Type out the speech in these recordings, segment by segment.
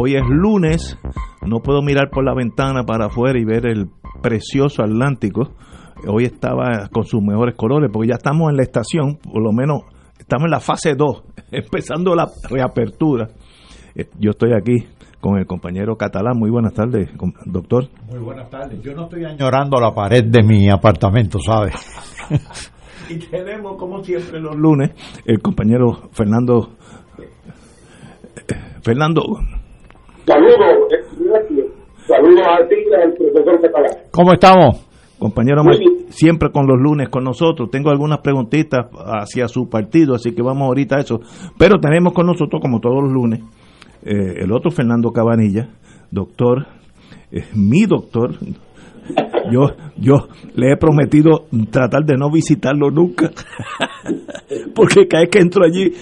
Hoy es lunes, no puedo mirar por la ventana para afuera y ver el precioso Atlántico. Hoy estaba con sus mejores colores porque ya estamos en la estación, por lo menos estamos en la fase 2, empezando la reapertura. Eh, yo estoy aquí con el compañero catalán. Muy buenas tardes, doctor. Muy buenas tardes. Yo no estoy añorando la pared de mi apartamento, ¿sabes? y tenemos, como siempre, los lunes, el compañero Fernando. Fernando. Saludos, saludos a ti y al profesor Catalán. ¿Cómo estamos? Compañero, siempre con los lunes con nosotros. Tengo algunas preguntitas hacia su partido, así que vamos ahorita a eso. Pero tenemos con nosotros, como todos los lunes, eh, el otro Fernando Cabanilla, doctor, eh, mi doctor, yo, yo le he prometido tratar de no visitarlo nunca, porque cada vez que entro allí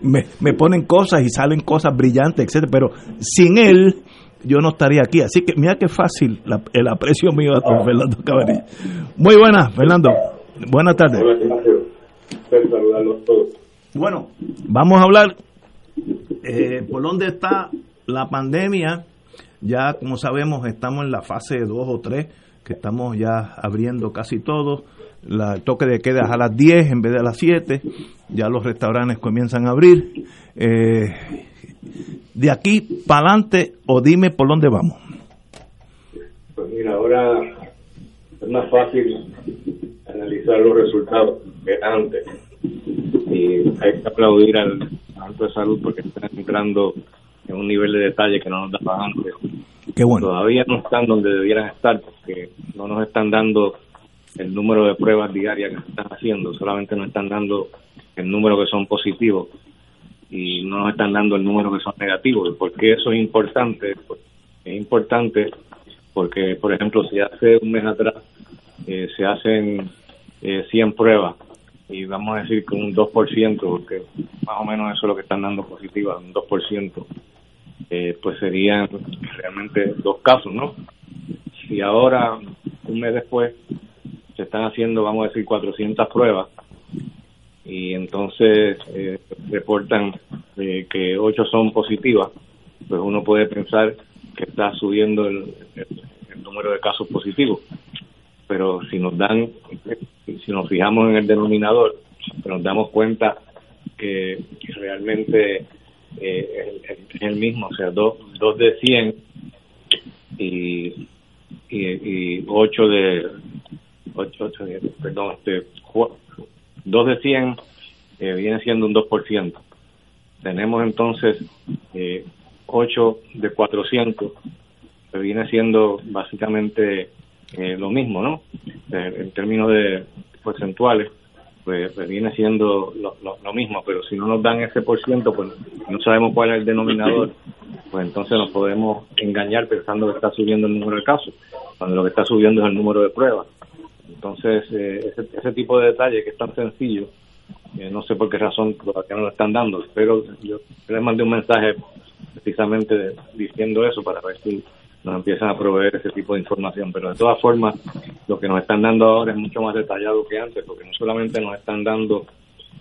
me, me ponen cosas y salen cosas brillantes, etcétera, pero sin él yo no estaría aquí. Así que mira qué fácil el aprecio mío a don Fernando. Muy buenas, Fernando. Buenas tardes. Bueno, vamos a hablar eh, por dónde está la pandemia ya, como sabemos, estamos en la fase 2 o 3, que estamos ya abriendo casi todo. La, el toque de queda a las 10 en vez de a las 7. Ya los restaurantes comienzan a abrir. Eh, de aquí para adelante, o dime por dónde vamos. Pues mira, ahora es más fácil analizar los resultados que antes. Y hay que aplaudir al Centro de Salud porque están entrando en un nivel de detalle que no nos daba antes. Qué bueno. Todavía no están donde debieran estar porque no nos están dando el número de pruebas diarias que se están haciendo, solamente nos están dando el número que son positivos y no nos están dando el número que son negativos. ¿Por qué eso es importante? Es importante porque, por ejemplo, si hace un mes atrás eh, se hacen eh, 100 pruebas y vamos a decir que un 2%, porque más o menos eso es lo que están dando positivas, un 2%, eh, pues serían realmente dos casos, ¿no? Si ahora, un mes después, se están haciendo, vamos a decir, 400 pruebas y entonces eh, reportan eh, que 8 son positivas, pues uno puede pensar que está subiendo el, el número de casos positivos. Pero si nos dan, si nos fijamos en el denominador, nos damos cuenta que realmente eh, es, el mismo, o sea, dos, dos de 100 y, y, 8 de, 8, 8 perdón, este, 2 de 100 eh, viene siendo un 2%. Tenemos entonces eh, 8 de 400, que viene siendo básicamente eh, lo mismo, ¿no? Eh, en términos de porcentuales pues, pues, viene siendo lo, lo, mismo, pero si no nos dan ese por ciento, pues no sabemos cuál es el denominador, pues entonces nos podemos engañar pensando que está subiendo el número de casos, cuando lo que está subiendo es el número de pruebas. Entonces, eh, ese, ese, tipo de detalle que es tan sencillo, eh, no sé por qué razón todavía no lo están dando, pero yo les mandé un mensaje precisamente diciendo eso para ver si nos empiezan a proveer ese tipo de información. Pero de todas formas, lo que nos están dando ahora es mucho más detallado que antes, porque no solamente nos están dando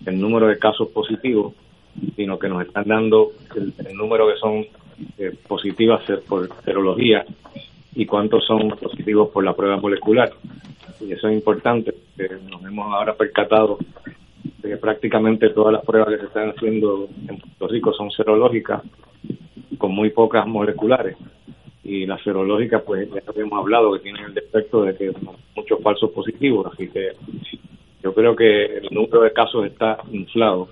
el número de casos positivos, sino que nos están dando el, número que son eh, positivas por serología y cuántos son positivos por la prueba molecular. Y eso es importante, que nos hemos ahora percatado de que prácticamente todas las pruebas que se están haciendo en Puerto Rico son serológicas con con muy pocas moleculares. Y las serológicas, pues ya habíamos hablado que tienen el defecto de que muchos falsos positivos, así que yo creo que el número de casos está inflado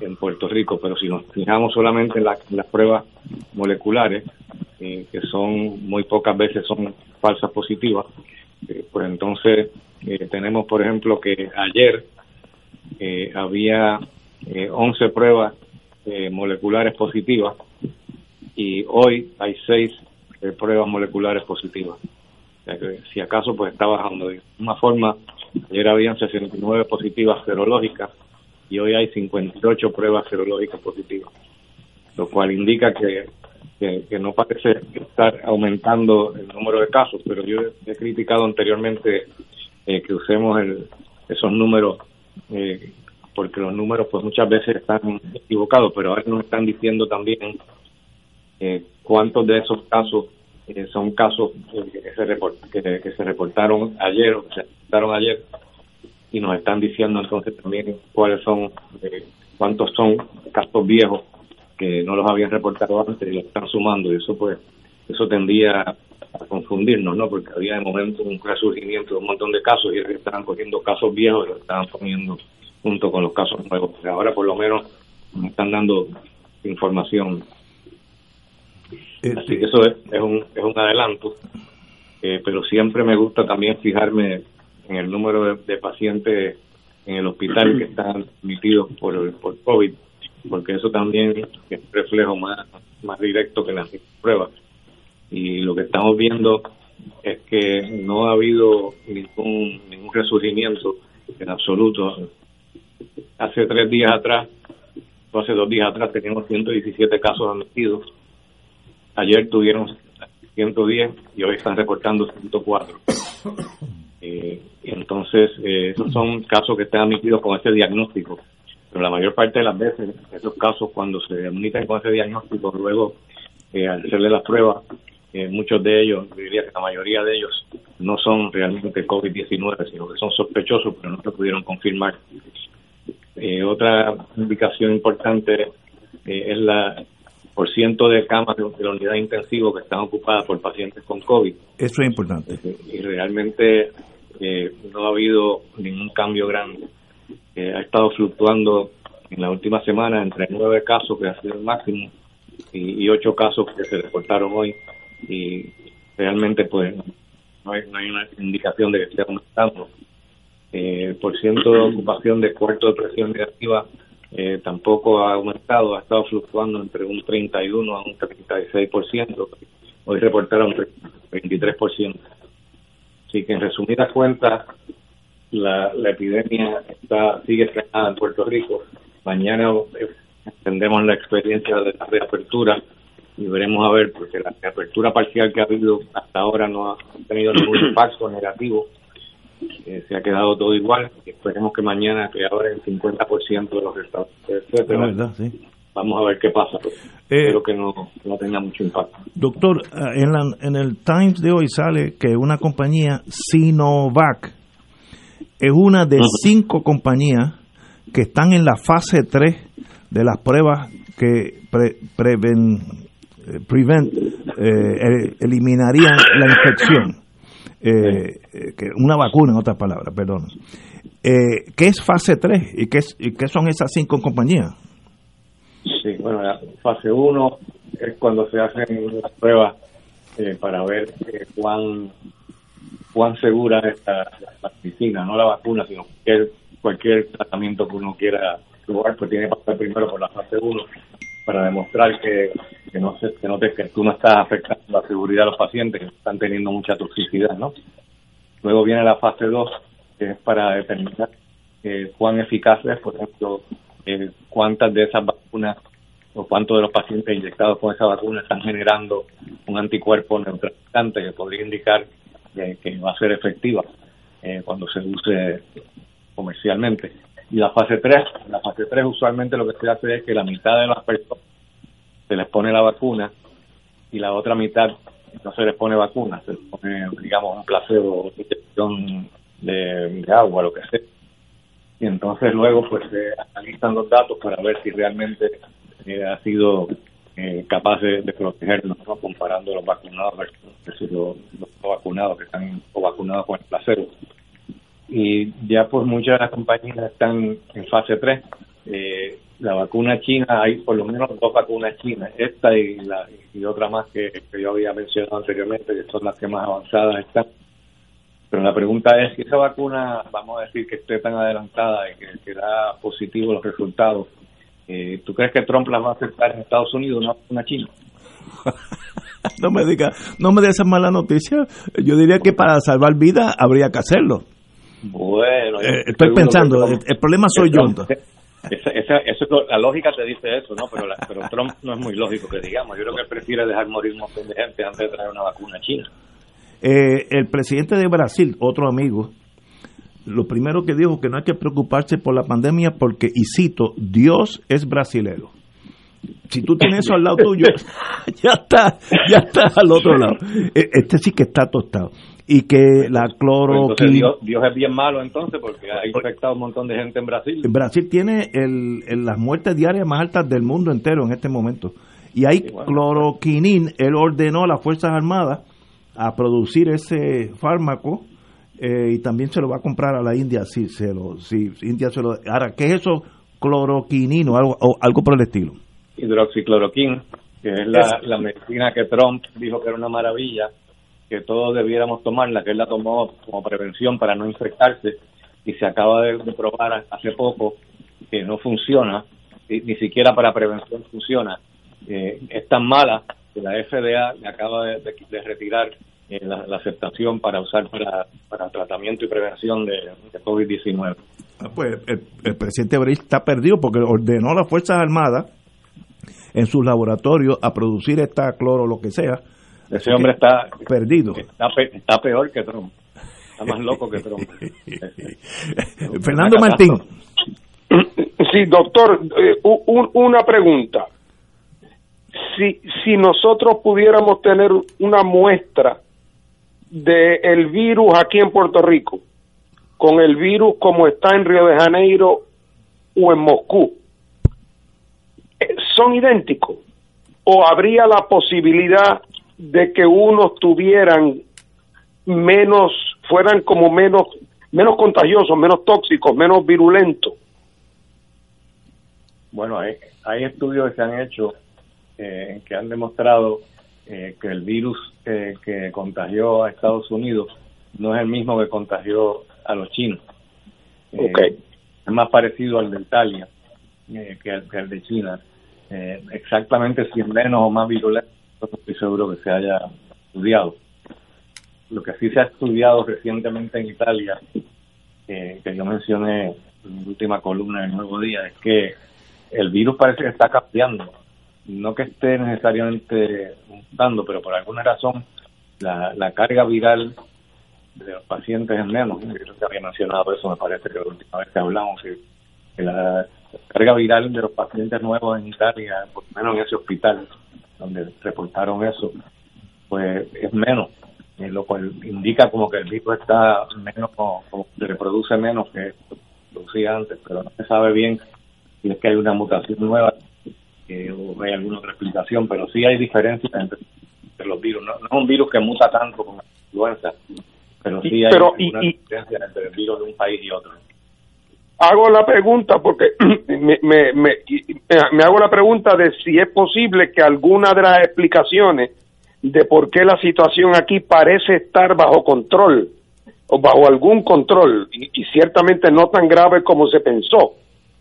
en Puerto Rico, pero si nos fijamos solamente en, las pruebas moleculares, eh, que son muy pocas veces son falsas positivas, eh, pues entonces eh, tenemos, por ejemplo, que ayer había 11 pruebas moleculares positivas y hoy hay 6 pruebas moleculares positivas. O que si acaso pues está bajando. De una forma, ayer habían 69 positivas serológicas y hoy hay 58 pruebas serológicas positivas, lo cual indica que, que, no parece estar aumentando el número de casos, pero yo he criticado anteriormente eh, que usemos el, esos números eh, porque los números pues muchas veces están equivocados, pero ahora nos están diciendo también eh, cuántos de esos casos son casos que se, que, se reportaron ayer que se reportaron ayer y nos están diciendo entonces también cuáles son, eh, cuántos son casos viejos que no los habían reportado antes y los están sumando y eso pues, eso tendría a confundirnos, ¿no? Porque había de momento un resurgimiento de un montón de casos y estaban cogiendo casos viejos y los estaban poniendo junto con los casos nuevos. ahora por lo menos nos están dando información. Este Así que eso es, es, un, es un adelanto, eh, pero siempre me gusta también fijarme en el número de, pacientes en el hospital que están admitidos por, por COVID, porque eso también es un reflejo más, más directo que las pruebas. Y lo que estamos viendo es que no ha habido ningún, ningún resurgimiento en absoluto. Hace tres días atrás, o hace dos días atrás, teníamos 117 casos admitidos. Ayer tuvieron 110 y hoy están reportando 104. Eh, entonces, eh, esos son casos que están admitidos con ese diagnóstico. Pero la mayor parte de las veces, esos casos, cuando se admiten con ese diagnóstico, luego eh, al hacerle las pruebas, eh, muchos de ellos, diría que la mayoría de ellos, no son realmente COVID-19, sino que son sospechosos, pero no se pudieron confirmar. otra indicación importante es la por ciento de camas de, la unidad intensiva que están ocupadas por pacientes con COVID. Eso es importante. Y realmente eh, no ha habido ningún cambio grande. Eh, ha estado fluctuando en la última semana entre nueve casos, que ha sido el máximo, y, ocho casos que se reportaron hoy. Y realmente, pues, no hay, no hay una indicación de que esté aumentando. Eh, por ciento de ocupación de cuarto de presión negativa eh, tampoco ha aumentado, ha estado fluctuando entre un 31 a un 36%. Hoy reportaron 23%. Así que en resumidas cuentas, la, la epidemia está sigue frenada en Puerto Rico. Mañana tendremos la experiencia de la reapertura y veremos a ver, porque la reapertura parcial que ha habido hasta ahora no ha tenido ningún impacto negativo eh, se ha quedado todo igual. Esperemos que mañana que ahora el 50% de los restaurantes, Vamos a ver qué pasa. Pero eh, espero que no, no, tenga mucho impacto. Doctor, eh, en, la, en el Times de hoy sale que una compañía Sinovac es una de cinco compañías que están en la fase 3 de las pruebas que preven, prevent, eliminarían la infección eh, que una vacuna, en otras palabras, perdón. Eh, ¿Qué es fase 3 y qué, y qué son esas cinco compañías? Sí, bueno, la fase 1 es cuando se hacen las pruebas eh, para ver eh, cuán cuán segura es la, medicina, no la vacuna, sino cualquier, cualquier tratamiento que uno quiera probar, pues tiene que pasar primero por la fase 1 para demostrar que, que no se, que, no que no estás afectando la seguridad de los pacientes que están teniendo mucha toxicidad, ¿no? Luego viene la fase 2, que es para determinar eh, cuán eficaz es, por ejemplo, eh, cuántas de esas vacunas o cuántos de los pacientes inyectados con esa vacuna están generando un anticuerpo neutralizante que podría indicar que va a ser efectiva eh, cuando se use comercialmente. Y la fase 3, la fase 3 usualmente lo que se hace es que la mitad de las personas se les pone la vacuna y la otra mitad no se les pone vacuna, se les pone, digamos, un placebo, inyección de, agua, lo que sea. Y entonces luego pues se analizan los datos para ver si realmente eh, ha sido eh, incapaces de protegernos, comparando los vacunados versus los, los vacunados que están o vacunados con el placebo. Y ya pues muchas de las compañías están en fase 3. Eh, la vacuna china, hay por lo menos dos vacunas chinas, esta y, la, y otra más que, yo había mencionado anteriormente, que son las que más avanzadas están. Pero la pregunta es si esa vacuna, vamos a decir que esté tan adelantada y que, que da positivo los resultados, eh, ¿tú crees que Trump las va a aceptar en Estados Unidos, una China? no me diga, no me dé esa mala noticia. Yo diría que para salvar vidas habría que hacerlo. Bueno, eh, estoy pensando, el, el, problema soy yo. Esa, esa, eso, la lógica te dice eso, ¿no? Pero, la, pero Trump no es muy lógico que digamos. Yo creo que él prefiere dejar morir un montón de gente antes de traer una vacuna china. Eh, el presidente de Brasil, otro amigo, lo primero que dijo que no hay que preocuparse por la pandemia porque, y cito, Dios es brasilero. Si tú tienes eso al lado tuyo, ya está, ya está al otro lado. Este sí que está tostado y que la cloro pues Dios, Dios, es bien malo entonces porque ha infectado un montón de gente en Brasil. Brasil tiene el, el, las muertes diarias más altas del mundo entero en este momento. Y hay sí, bueno, cloroquinin él ordenó a las fuerzas armadas a producir ese fármaco eh, y también se lo va a comprar a la India si se lo si India se lo ahora qué es eso cloroquinino algo o algo por el estilo. Hidroxicloroquina que es la, es la medicina que Trump dijo que era una maravilla que todos debiéramos tomarla, que él la tomó como prevención para no infectarse y se acaba de, probar hace poco que no funciona, ni, ni siquiera para prevención funciona. Eh, es tan mala que la FDA le acaba de, retirar eh, la, aceptación para usar para, para tratamiento y prevención de, de COVID-19. Ah, pues el, presidente Brice está perdido porque ordenó a las Fuerzas Armadas en sus laboratorios a producir esta cloro lo que sea ese hombre está perdido. Está, pe está, peor que Trump. Está más loco que Trump. Fernando Martín. Sí, doctor, eh, un, una pregunta. Si, si nosotros pudiéramos tener una muestra del el virus aquí en Puerto Rico, con el virus como está en Río de Janeiro o en Moscú, eh, ¿son idénticos? ¿O habría la posibilidad de que unos tuvieran menos, fueran como menos, menos contagiosos, menos tóxicos, menos virulentos. Bueno, hay, hay estudios que se han hecho eh, que han demostrado eh, que el virus eh, que contagió a Estados Unidos no es el mismo que contagió a los chinos. Okay. Es más parecido al de Italia que, al, que al de China. exactamente si es menos o más virulento no estoy seguro que se haya estudiado. Lo que sí se ha estudiado recientemente en Italia, que yo mencioné en mi última columna del Nuevo Día, es que el virus parece que está cambiando. No que esté necesariamente mutando, pero por alguna razón la, la carga viral de los pacientes es menos. Yo creo que había mencionado eso, me parece que la última vez que hablamos, que la carga viral de los pacientes nuevos en Italia, por lo menos en ese hospital, donde reportaron eso, pues es menos, eh, lo cual indica como que el virus está menos, como, como se reproduce menos que producía antes, pero no se sabe bien si es que hay una mutación nueva eh, o hay alguna otra explicación, pero sí hay diferencias entre, entre los virus. No, no, es un virus que muta tanto como la influenza, pero sí hay pero, una y, diferencia entre el virus de un país y otro hago la pregunta porque me, hago la pregunta de si es posible que alguna de las explicaciones de por qué la situación aquí parece estar bajo control o bajo algún control y, ciertamente no tan grave como se pensó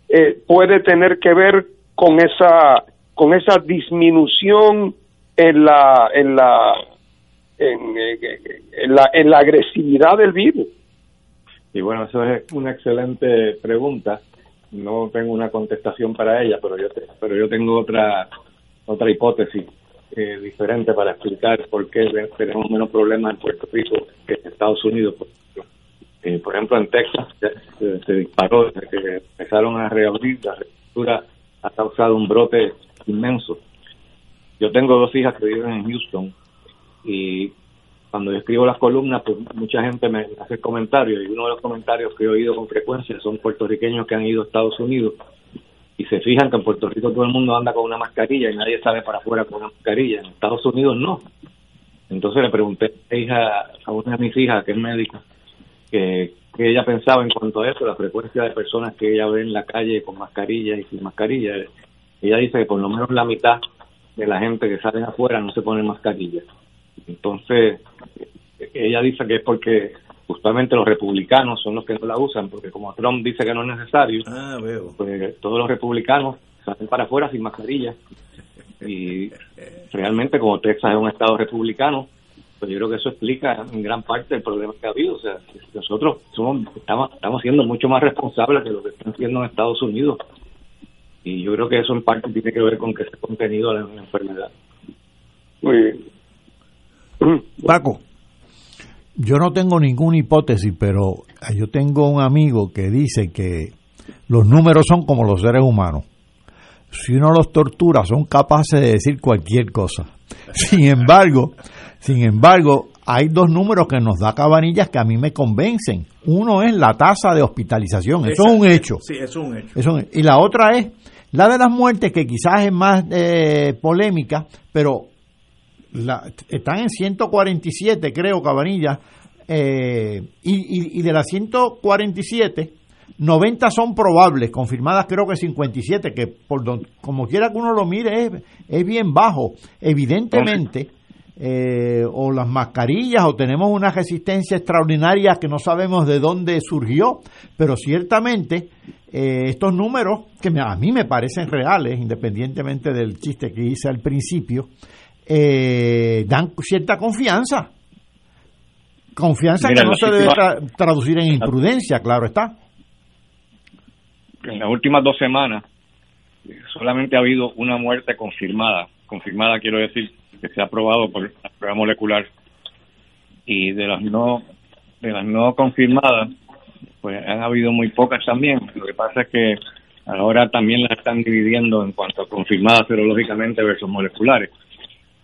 eh, puede tener que ver con esa con esa disminución en la en la en la en la agresividad del virus y bueno, eso es una excelente pregunta. No tengo una contestación para ella, pero yo, te, pero yo tengo otra otra hipótesis eh, diferente para explicar por qué tenemos menos problemas en Puerto Rico que en Estados Unidos. Por ejemplo, eh, por ejemplo en Texas se, disparó empezaron a reabrir, la reapertura ha causado un brote inmenso. Yo tengo dos hijas que viven en Houston y cuando yo escribo las columnas, pues mucha gente me hace comentarios y uno de los comentarios que he oído con frecuencia son puertorriqueños que han ido a Estados Unidos y se fijan que en Puerto Rico todo el mundo anda con una mascarilla y nadie sale para afuera con una mascarilla. En Estados Unidos no. Entonces le pregunté a, hija, a una de mis hijas, que es médica, que, que ella pensaba en cuanto a eso, la frecuencia de personas que ella ve en la calle con mascarilla y sin mascarilla. Ella dice que por lo menos la mitad de la gente que sale afuera no se pone mascarilla. Entonces, ella dice que es porque justamente los republicanos son los que no la usan, porque como Trump dice que no es necesario, Ah, veo. pues todos los republicanos salen para afuera sin mascarilla. Y realmente como Texas es un estado republicano, pues yo creo que eso explica en gran parte el problema que ha habido. O sea, nosotros somos, estamos, estamos siendo mucho más responsables de lo que están haciendo en Estados Unidos. Y yo creo que eso en parte tiene que ver con que se ha contenido la, la enfermedad. Muy bien. Paco. Yo no tengo ninguna hipótesis, pero yo tengo un amigo que dice que los números son como los seres humanos. Si uno los tortura, son capaces de decir cualquier cosa. Sin embargo, sin embargo, hay dos números que nos da Cabanillas que a mí me convencen. Uno es la tasa de hospitalización, eso es un hecho. Sí, eso es un hecho. Eso es- y la otra es la de las muertes, que quizás es más eh, polémica, pero la- están en 147, creo, Cabanilla, eh, y, y- y de las 147, 90 son probables, confirmadas creo que 57, que por don- como quiera que uno lo mire es, es bien bajo. Evidentemente, eh, o las mascarillas, o tenemos una resistencia extraordinaria que no sabemos de dónde surgió, pero ciertamente eh, estos números, que me- a mí me parecen reales, independientemente del chiste que hice al principio, eh, dan cierta confianza. Confianza Mira, que no se debe tra- traducir en imprudencia, claro está. en las últimas dos semanas eh, solamente ha habido una muerte confirmada. Confirmada quiero decir que se ha probado por la prueba molecular y de las no de las no confirmadas pues han habido muy pocas también. Lo que pasa es que ahora también las están dividiendo en cuanto a confirmadas serológicamente versus moleculares.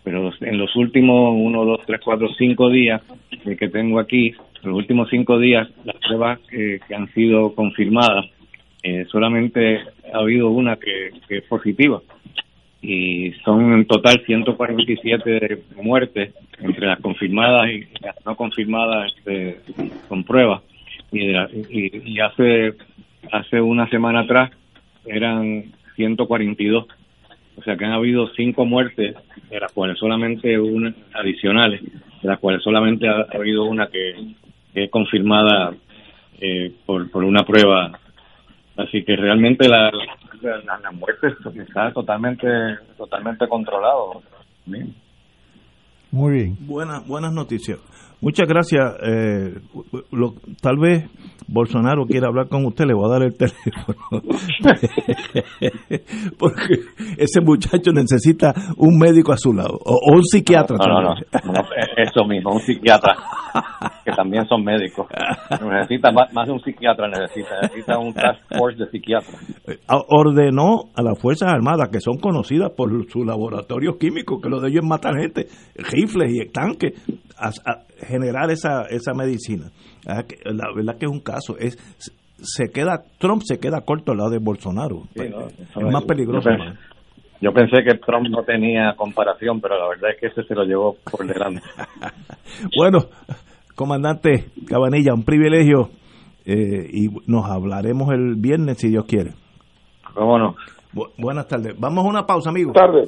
Pero en los últimos uno, dos, tres, cuatro, cinco días eh, que tengo aquí, los últimos cinco días, las pruebas que han sido confirmadas eh, solamente ha habido una que, es positiva. Y son en total 147 muertes entre las confirmadas y las no confirmadas este, con pruebas. Y, y, y hace hace una semana atrás eran 142 o sea que han habido cinco muertes de las cuales solamente una adicionales de las cuales solamente ha, ha habido una que, que es confirmada eh, por, por una prueba Así que realmente la, la, la muerte está totalmente totalmente controlado. Bien. Muy bien. Buenas, buenas noticias. Muchas gracias. eh, lo- tal vez Bolsonaro quiera hablar con usted, le voy a dar el teléfono. Porque ese muchacho necesita un médico a su lado, o, o un psiquiatra. No, no, no, no, eso mismo, un psiquiatra, que también son médicos. Necesita más, más de un psiquiatra, necesita, necesita un task force de psiquiatras. Ordenó a las Fuerzas Armadas, que son conocidas por sus laboratorios químicos, que lo de ellos es matar gente, rifles y tanques, a, a generar esa, esa medicina. La verdad que es un caso. es se queda Trump se queda corto al lado de Bolsonaro. Sí, no, es más peligroso. Yo pensé, yo pensé que Trump no tenía comparación, pero la verdad es que ese se lo llevó por delante. Bueno, comandante Cabanilla, un privilegio eh, y nos hablaremos el viernes si Dios quiere. ¿Cómo no? Bu- buenas tardes. Vamos a una pausa, amigos. Tarde.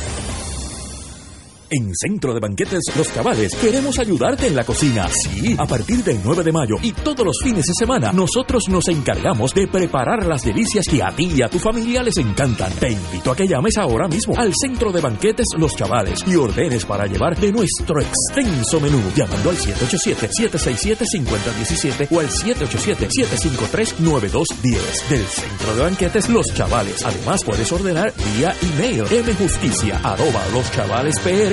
En Centro de Banquetes Los Cabales queremos ayudarte en la cocina. Sí, a partir del 9 de mayo y todos los fines de semana, nosotros nos encargamos de preparar las delicias que a ti y a tu familia les encantan. Te invito a que llames ahora mismo al Centro de Banquetes Los Chavales y ordenes para llevar de nuestro extenso menú, llamando al 787-767-5017 o al 787-753-9210 del Centro de Banquetes Los Chavales. Además, puedes ordenar vía email mjusticia arroba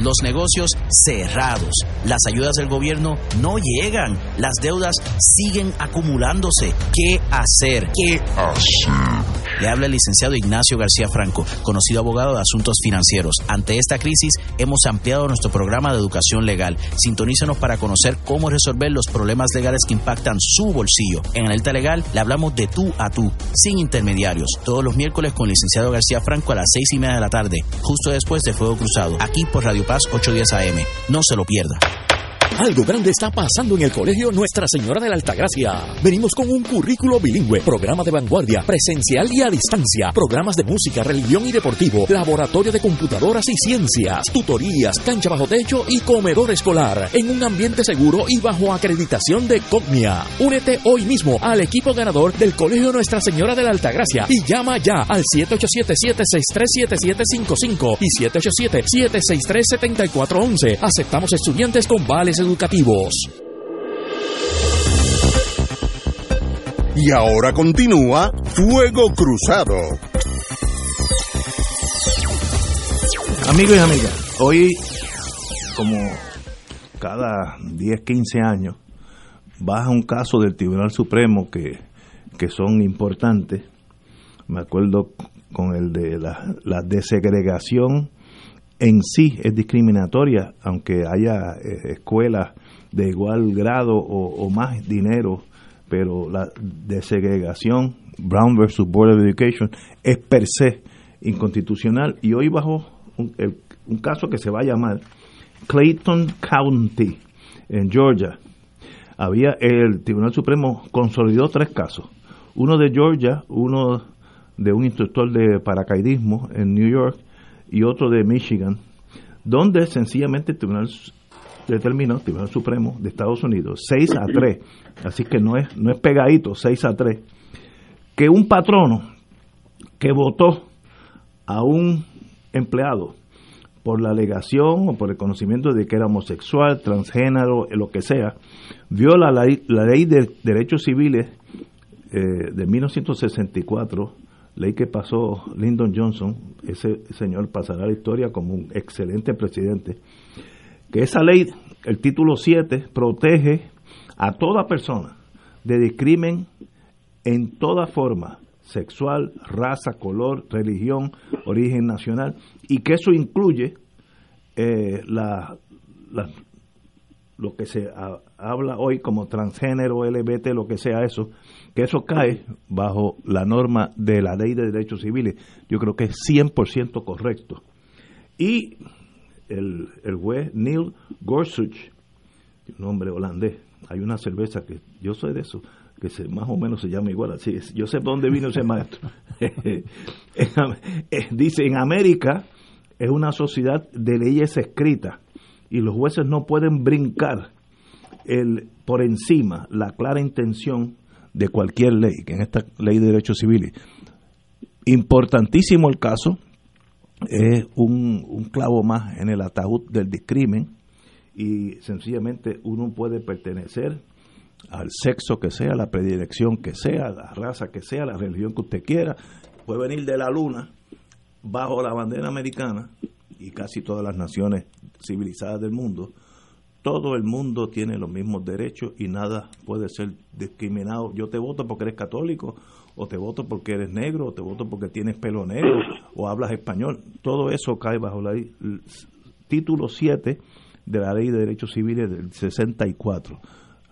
Los negocios cerrados. Las ayudas del gobierno no llegan. Las deudas siguen acumulándose. ¿Qué hacer? ¿Qué hacer? Le habla el licenciado Ignacio García Franco, conocido abogado de asuntos financieros. Ante esta crisis hemos ampliado nuestro programa de educación legal. Sintonícenos para conocer cómo resolver los problemas legales que impactan su bolsillo. En Alerta Legal le hablamos de tú a tú, sin intermediarios. Todos los miércoles con el licenciado García Franco a las seis y media de la tarde, justo después de Fuego Cruzado, aquí por Radio Paz 810 AM. No se lo pierda. Algo grande está pasando en el colegio Nuestra Señora de la Altagracia. Venimos con un currículo bilingüe, programa de vanguardia, presencial y a distancia, programas de música, religión y deportivo, laboratorio de computadoras y ciencias, tutorías, cancha bajo techo y comedor escolar, en un ambiente seguro y bajo acreditación de COGNIA. Únete hoy mismo al equipo ganador del colegio Nuestra Señora de la Altagracia y llama ya al 787-763-7755 y 787-763-7411. Aceptamos estudiantes con vales educativos. Y ahora continúa Fuego Cruzado. Amigos y amigas, hoy, como cada 10, 15 años, baja un caso del Tribunal Supremo que, que son importantes. Me acuerdo con el de la, la desegregación en sí es discriminatoria, aunque haya eh, escuelas de igual grado o, o, más dinero, pero la desegregación, Brown versus Board of Education, es per se inconstitucional. Y hoy bajo un, el, un caso que se va a llamar Clayton County, en Georgia, había el Tribunal Supremo consolidó tres casos. Uno de Georgia, uno de un instructor de paracaidismo en New York y otro de Michigan, donde sencillamente el Tribunal determinó, el Tribunal Supremo de Estados Unidos, 6 a 3, así que no es, no es pegadito, 6 a 3, que un patrono que votó a un empleado por la alegación o por el conocimiento de que era homosexual, transgénero, lo que sea, viola la ley de derechos civiles eh, de 1964 ley que pasó Lyndon Johnson, ese señor pasará a la historia como un excelente presidente, que esa ley, el título 7, protege a toda persona de discrimen en toda forma, sexual, raza, color, religión, origen nacional, y que eso incluye eh, la, la, lo que se habla hoy como transgénero, LBT, lo que sea eso, que eso cae bajo la norma de la ley de derechos civiles. Yo creo que es 100% correcto. Y el, el juez Neil Gorsuch, un hombre holandés, hay una cerveza que yo soy de eso, que se, más o menos se llama igual así. Yo sé dónde vino ese maestro. Dice, en América es una sociedad de leyes escritas y los jueces no pueden brincar el, por encima la clara intención de cualquier ley, que en esta ley de derechos civiles. Importantísimo el caso, es un, un clavo más en el ataúd del discrimen y sencillamente uno puede pertenecer al sexo que sea, la predilección que sea, la raza que sea, la religión que usted quiera, puede venir de la luna bajo la bandera americana y casi todas las naciones civilizadas del mundo, todo el mundo tiene los mismos derechos y nada puede ser discriminado. Yo te voto porque eres católico, o te voto porque eres negro, o te voto porque tienes pelo negro, o hablas español. Todo eso cae bajo la el título 7 de la Ley de Derechos Civiles del 64.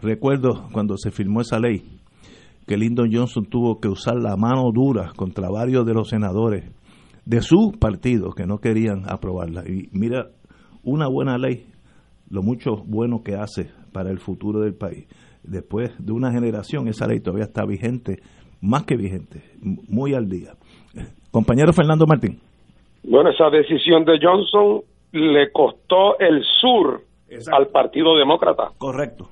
Recuerdo cuando se firmó esa ley que Lyndon Johnson tuvo que usar la mano dura contra varios de los senadores de su partido que no querían aprobarla. Y mira, una buena ley lo mucho bueno que hace para el futuro del país. Después de una generación, esa ley todavía está vigente, más que vigente, muy al día. Compañero Fernando Martín. Bueno, esa decisión de Johnson le costó el sur Exacto. al Partido Demócrata. Correcto.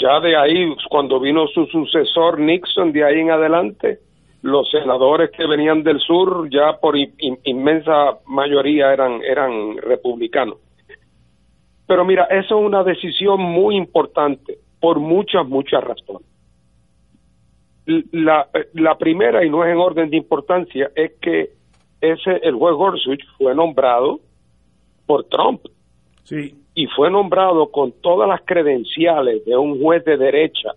Ya de ahí, cuando vino su sucesor Nixon, de ahí en adelante, los senadores que venían del sur ya por inmensa mayoría eran, eran republicanos. Pero mira, eso es una decisión muy importante por muchas, muchas razones. La, la primera, y no es en orden de importancia, es que ese el juez Gorsuch fue nombrado por Trump. Sí. Y fue nombrado con todas las credenciales de un juez de derecha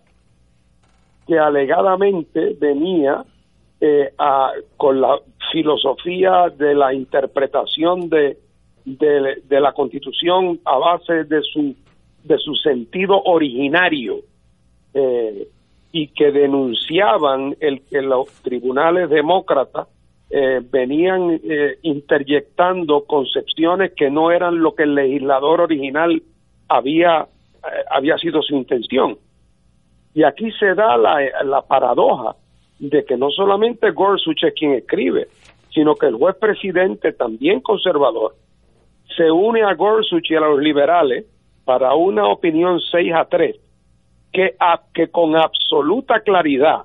que alegadamente venía eh, con la filosofía de la interpretación de, de, la Constitución a base de su, de su sentido originario eh, y que denunciaban el que los tribunales demócratas eh, venían eh, interyectando concepciones que no eran lo que el legislador original había, eh, había sido su intención. Y aquí se da la, la paradoja de que no solamente Gorsuch es quien escribe, sino que el juez presidente, también conservador, se une a Gorsuch y a los liberales para una opinión 6 a 3 que, que con absoluta claridad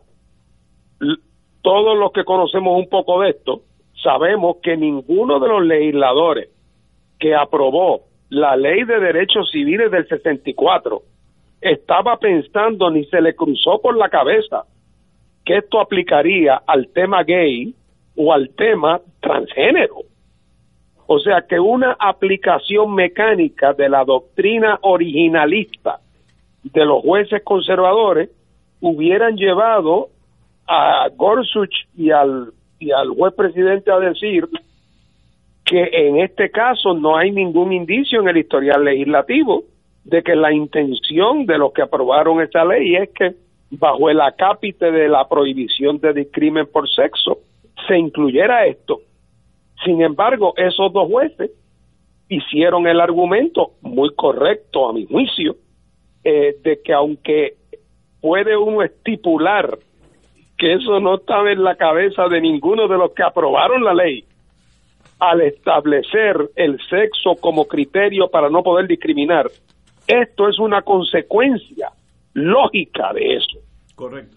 todos los que conocemos un poco de esto, sabemos que ninguno de los legisladores que aprobó la ley de derechos civiles del 64 estaba pensando ni se le cruzó por la cabeza que esto aplicaría al tema gay o al tema transgénero. O sea que una aplicación mecánica de la doctrina originalista de los jueces conservadores hubieran llevado a Gorsuch y al, y al juez presidente a decir que en este caso no hay ningún indicio en el historial legislativo de que la intención de los que aprobaron esta ley es que bajo el acápite de la prohibición de discrimen por sexo se incluyera esto. Sin embargo, esos dos jueces hicieron el argumento muy correcto a mi juicio eh, de que aunque puede uno estipular que eso no estaba en la cabeza de ninguno de los que aprobaron la ley al establecer el sexo como criterio para no poder discriminar. Esto es una consecuencia lógica de eso. Correcto.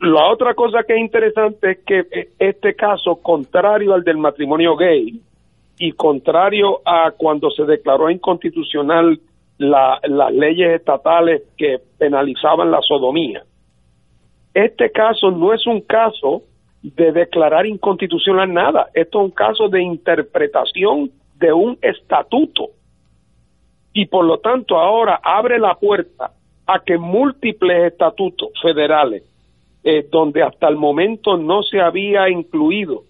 La otra cosa que es interesante es que este caso, contrario al del matrimonio gay y contrario a cuando se declaró inconstitucional las leyes estatales que penalizaban la sodomía, este caso no es un caso de declarar inconstitucional nada, esto es un caso de interpretación de un estatuto. Y por lo tanto ahora abre la puerta a que múltiples estatutos federales, eh, donde hasta el momento no se había incluido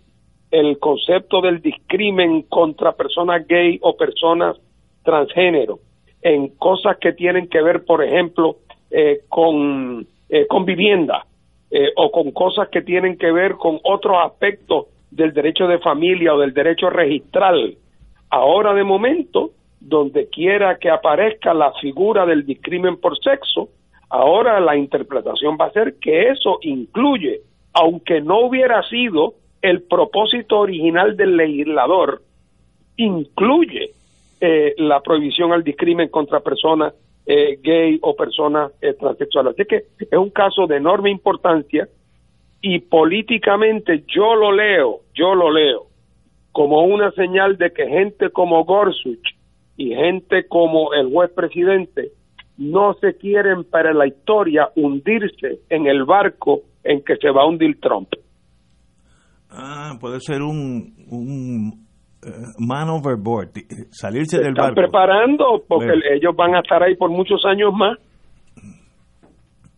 el concepto del discrimen contra personas gay o personas transgénero, en cosas que tienen que ver, por ejemplo, eh, con, eh, con vivienda, eh, o con cosas que tienen que ver con otros aspectos del derecho de familia o del derecho registral. Ahora de momento, donde quiera que aparezca la figura del discrimen por sexo, ahora la interpretación va a ser que eso incluye, aunque no hubiera sido el propósito original del legislador, incluye eh, la prohibición al discrimen contra personas eh, gay o personas eh, transexuales. Así que es un caso de enorme importancia y políticamente yo lo leo, yo lo leo como una señal de que gente como Gorsuch y gente como el juez presidente no se quieren para la historia hundirse en el barco en que se va a hundir Trump. Ah, puede ser un, un eh, man overboard, salirse del barco. Están preparando porque ellos van a estar ahí por muchos años más.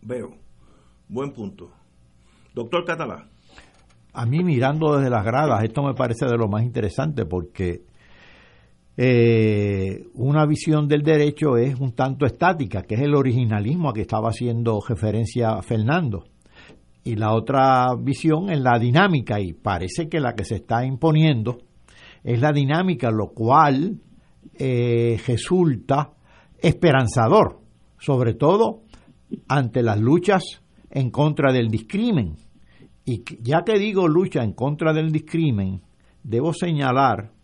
Veo. Buen punto. Doctor Catalá. A mí mirando desde las gradas, esto me parece de lo más interesante porque eh, una visión del derecho es un tanto estática, que es el originalismo a que estaba haciendo referencia Fernando. Y la otra visión es la dinámica y parece que la que se está imponiendo es la dinámica, lo cual eh, resulta esperanzador, sobre todo ante las luchas en contra del discrimen. Y ya que digo lucha en contra del discrimen, debo señalar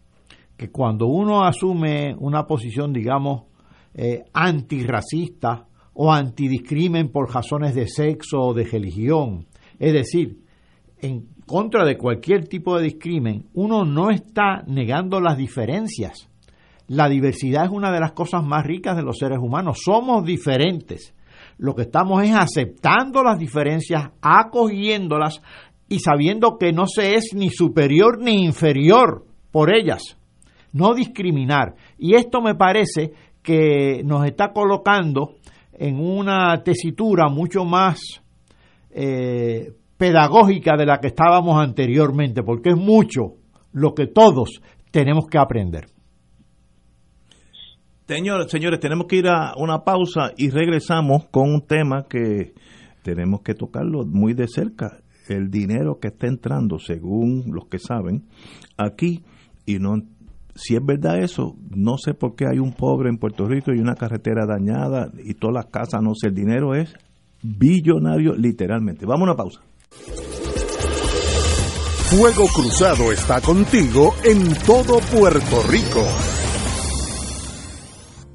que cuando uno asume una posición, digamos, eh, antirracista o antidiscrimen por razones de sexo o de religión. Es decir, en contra de cualquier tipo de discrimen, uno no está negando las diferencias. La diversidad es una de las cosas más ricas de los seres humanos. Somos diferentes. Lo que estamos es aceptando las diferencias, acogiéndolas y sabiendo que no se es ni superior ni inferior por ellas. No discriminar. Y esto me parece que nos está colocando en una tesitura mucho más eh, pedagógica de la que estábamos anteriormente, porque es mucho lo que todos tenemos que aprender. Señores, señores, tenemos que ir a una pausa y regresamos con un tema que tenemos que tocarlo muy de cerca. El dinero que está entrando, según los que saben, aquí, y no si es verdad eso, no sé por qué hay un pobre en Puerto Rico y una carretera dañada y todas las casas, no sé, el dinero es billonario literalmente. Vamos a una pausa. Fuego Cruzado está contigo en todo Puerto Rico.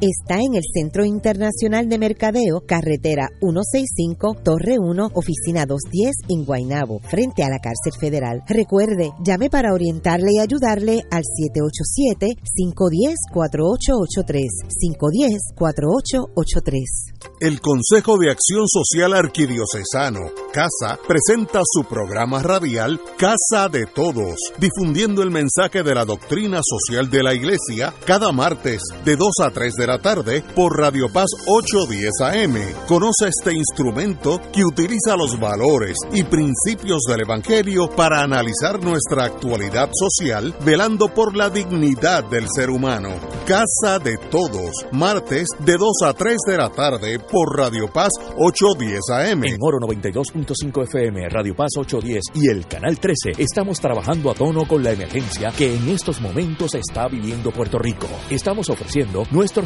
está en el Centro Internacional de Mercadeo, carretera 165, Torre 1, oficina 210 en Guaynabo, frente a la cárcel federal. Recuerde, llame para orientarle y ayudarle al 787-510-4883, 510-4883. El Consejo de Acción Social Arquidiocesano, CASA, presenta su programa radial Casa de Todos, difundiendo el mensaje de la doctrina social de la Iglesia cada martes de 2 a 3 de la tarde por Radio Paz 810 AM. Conoce este instrumento que utiliza los valores y principios del Evangelio para analizar nuestra actualidad social, velando por la dignidad del ser humano. Casa de Todos, martes de 2 a 3 de la tarde por Radio Paz 810 AM. En Oro 92.5 FM, Radio Paz 810 y el Canal 13 estamos trabajando a tono con la emergencia que en estos momentos está viviendo Puerto Rico. Estamos ofreciendo nuestros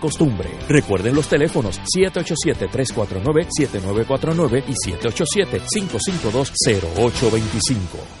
costumbre. Recuerden los teléfonos 787-349-7949 y 787-552-0825.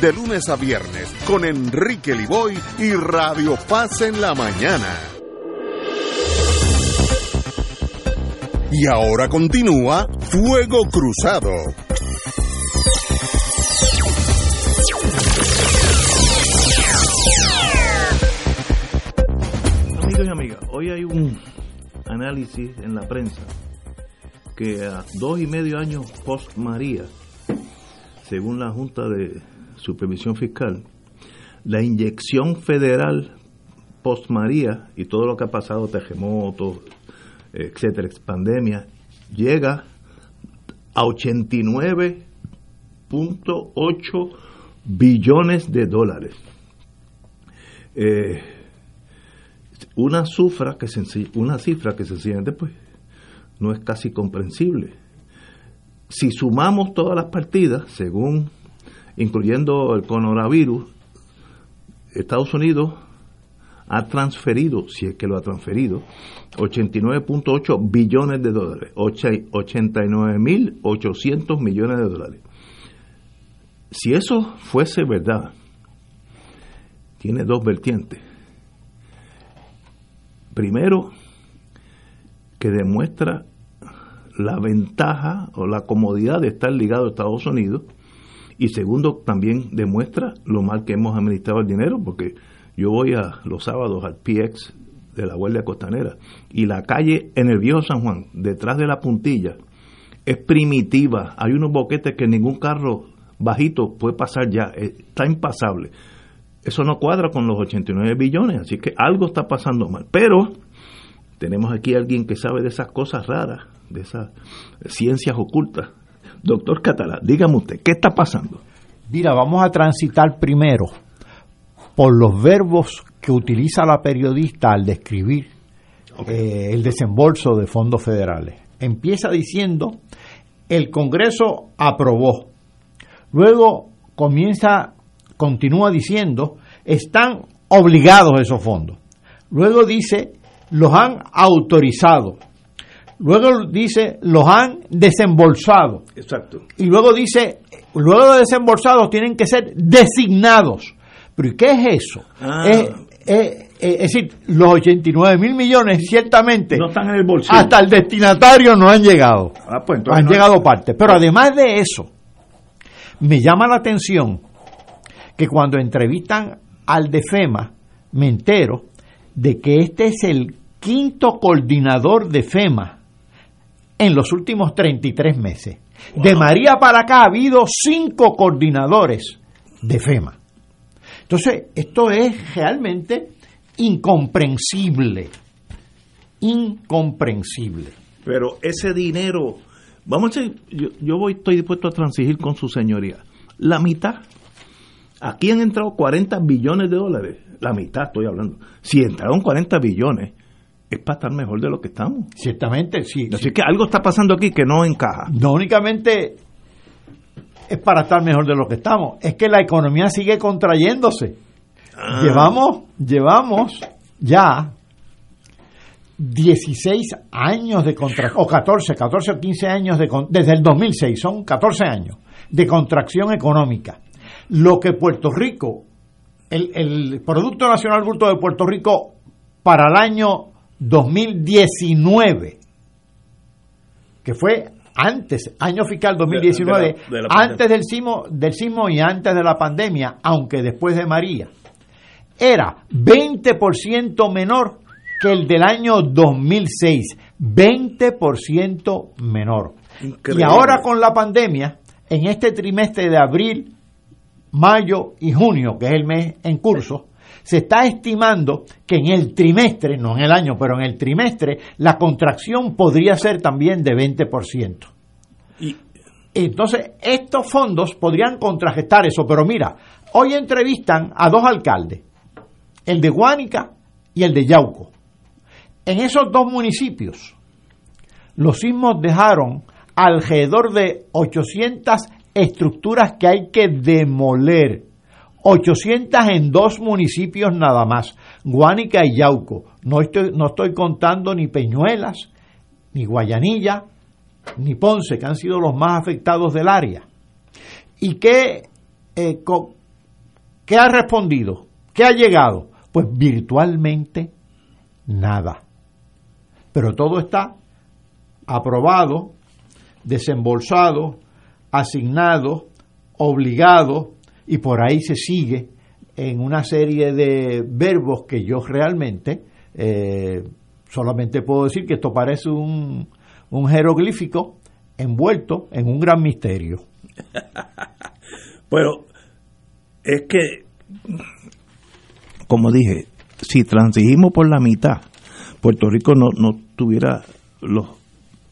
de lunes a viernes con Enrique Liboy y Radio Paz en la mañana. Y ahora continúa Fuego Cruzado. Amigos y amigas, hoy hay un análisis en la prensa que a dos y medio años post María, según la Junta de Supervisión Fiscal, la inyección federal post María y todo lo que ha pasado, terremotos, etcétera, pandemia, llega a 89.8 billones de dólares. Eh, una cifra que una cifra que sencillamente pues no es casi comprensible. Si sumamos todas las partidas, según incluyendo el coronavirus, Estados Unidos ha transferido, si es que lo ha transferido, 89.8 billones de dólares, 89.800 millones de dólares. Si eso fuese verdad, tiene dos vertientes. Primero, que demuestra la ventaja o la comodidad de estar ligado a Estados Unidos. Y segundo, también demuestra lo mal que hemos administrado el dinero, porque yo voy a los sábados al PX de la Guardia Costanera y la calle en el viejo San Juan, detrás de la puntilla, es primitiva. Hay unos boquetes que ningún carro bajito puede pasar ya, está impasable. Eso no cuadra con los 89 billones, así que algo está pasando mal. Pero tenemos aquí a alguien que sabe de esas cosas raras, de esas ciencias ocultas. Doctor Catalá, dígame usted, ¿qué está pasando? Mira, vamos a transitar primero por los verbos que utiliza la periodista al describir eh, el desembolso de fondos federales. Empieza diciendo, el Congreso aprobó. Luego comienza, continúa diciendo, están obligados esos fondos. Luego dice, los han autorizado. Luego dice, los han desembolsado. Exacto. Y luego dice, luego de desembolsados tienen que ser designados. ¿Pero y qué es eso? Ah. Es, es- es decir, los 89 mil millones ciertamente No están en el bolsillo. hasta el destinatario no han llegado. Ah, pues han no- llegado partes. Pero además de eso, me llama la atención que cuando entrevistan al de FEMA, me entero de que este es el quinto coordinador de FEMA en los últimos 33 meses. De María para acá ha habido cinco coordinadores de FEMA. Entonces, esto es realmente incomprensible. Incomprensible. Pero ese dinero, vamos a decir, yo, yo voy, estoy dispuesto a transigir con su señoría. La mitad. Aquí han entrado 40 billones de dólares. La mitad estoy hablando. Si entraron 40 billones, es para estar mejor de lo que estamos. Ciertamente, sí. Así que algo está pasando aquí que no encaja. no únicamente es para estar mejor de lo que estamos, es que la economía sigue contrayéndose. Ah. Llevamos, llevamos ya 16 años de contracción, o 14, 14 o 15 años de, desde el 2006, son 14 años de contracción económica. Lo que Puerto Rico, el, el Producto Nacional Bruto de Puerto Rico para el año 2019, que fue antes, año fiscal 2019, De- de la- de la pandemia. antes del sismo, del sismo y antes de la pandemia, aunque después de María, era 20% menor que el del año 2006, 20% menor. Increíble. Y ahora con la pandemia, en este trimestre de abril, mayo y junio, que es el mes en curso, se está estimando que en el trimestre, no en el año, pero en el trimestre, la contracción podría ser también de 20%. Y- Entonces, estos fondos podrían contragestar eso, pero mira, hoy entrevistan a dos alcaldes, el de Guánica y el de Yauco. En esos dos municipios, los sismos dejaron alrededor de 800 estructuras que hay que demoler. 800 en dos municipios nada más, Guánica y Yauco. No estoy, no estoy contando ni Peñuelas, ni Guayanilla, ni Ponce, que han sido los más afectados del área. ¿Y qué, eh, co- qué ha respondido? ¿Qué ha llegado? Pues virtualmente nada. Pero todo está aprobado, desembolsado, asignado, obligado, y por ahí se sigue en una serie de verbos que yo realmente eh, solamente puedo decir que esto parece un, un jeroglífico envuelto en un gran misterio. Pero es que, como dije, si transigimos por la mitad, Puerto Rico no, no tuviera los,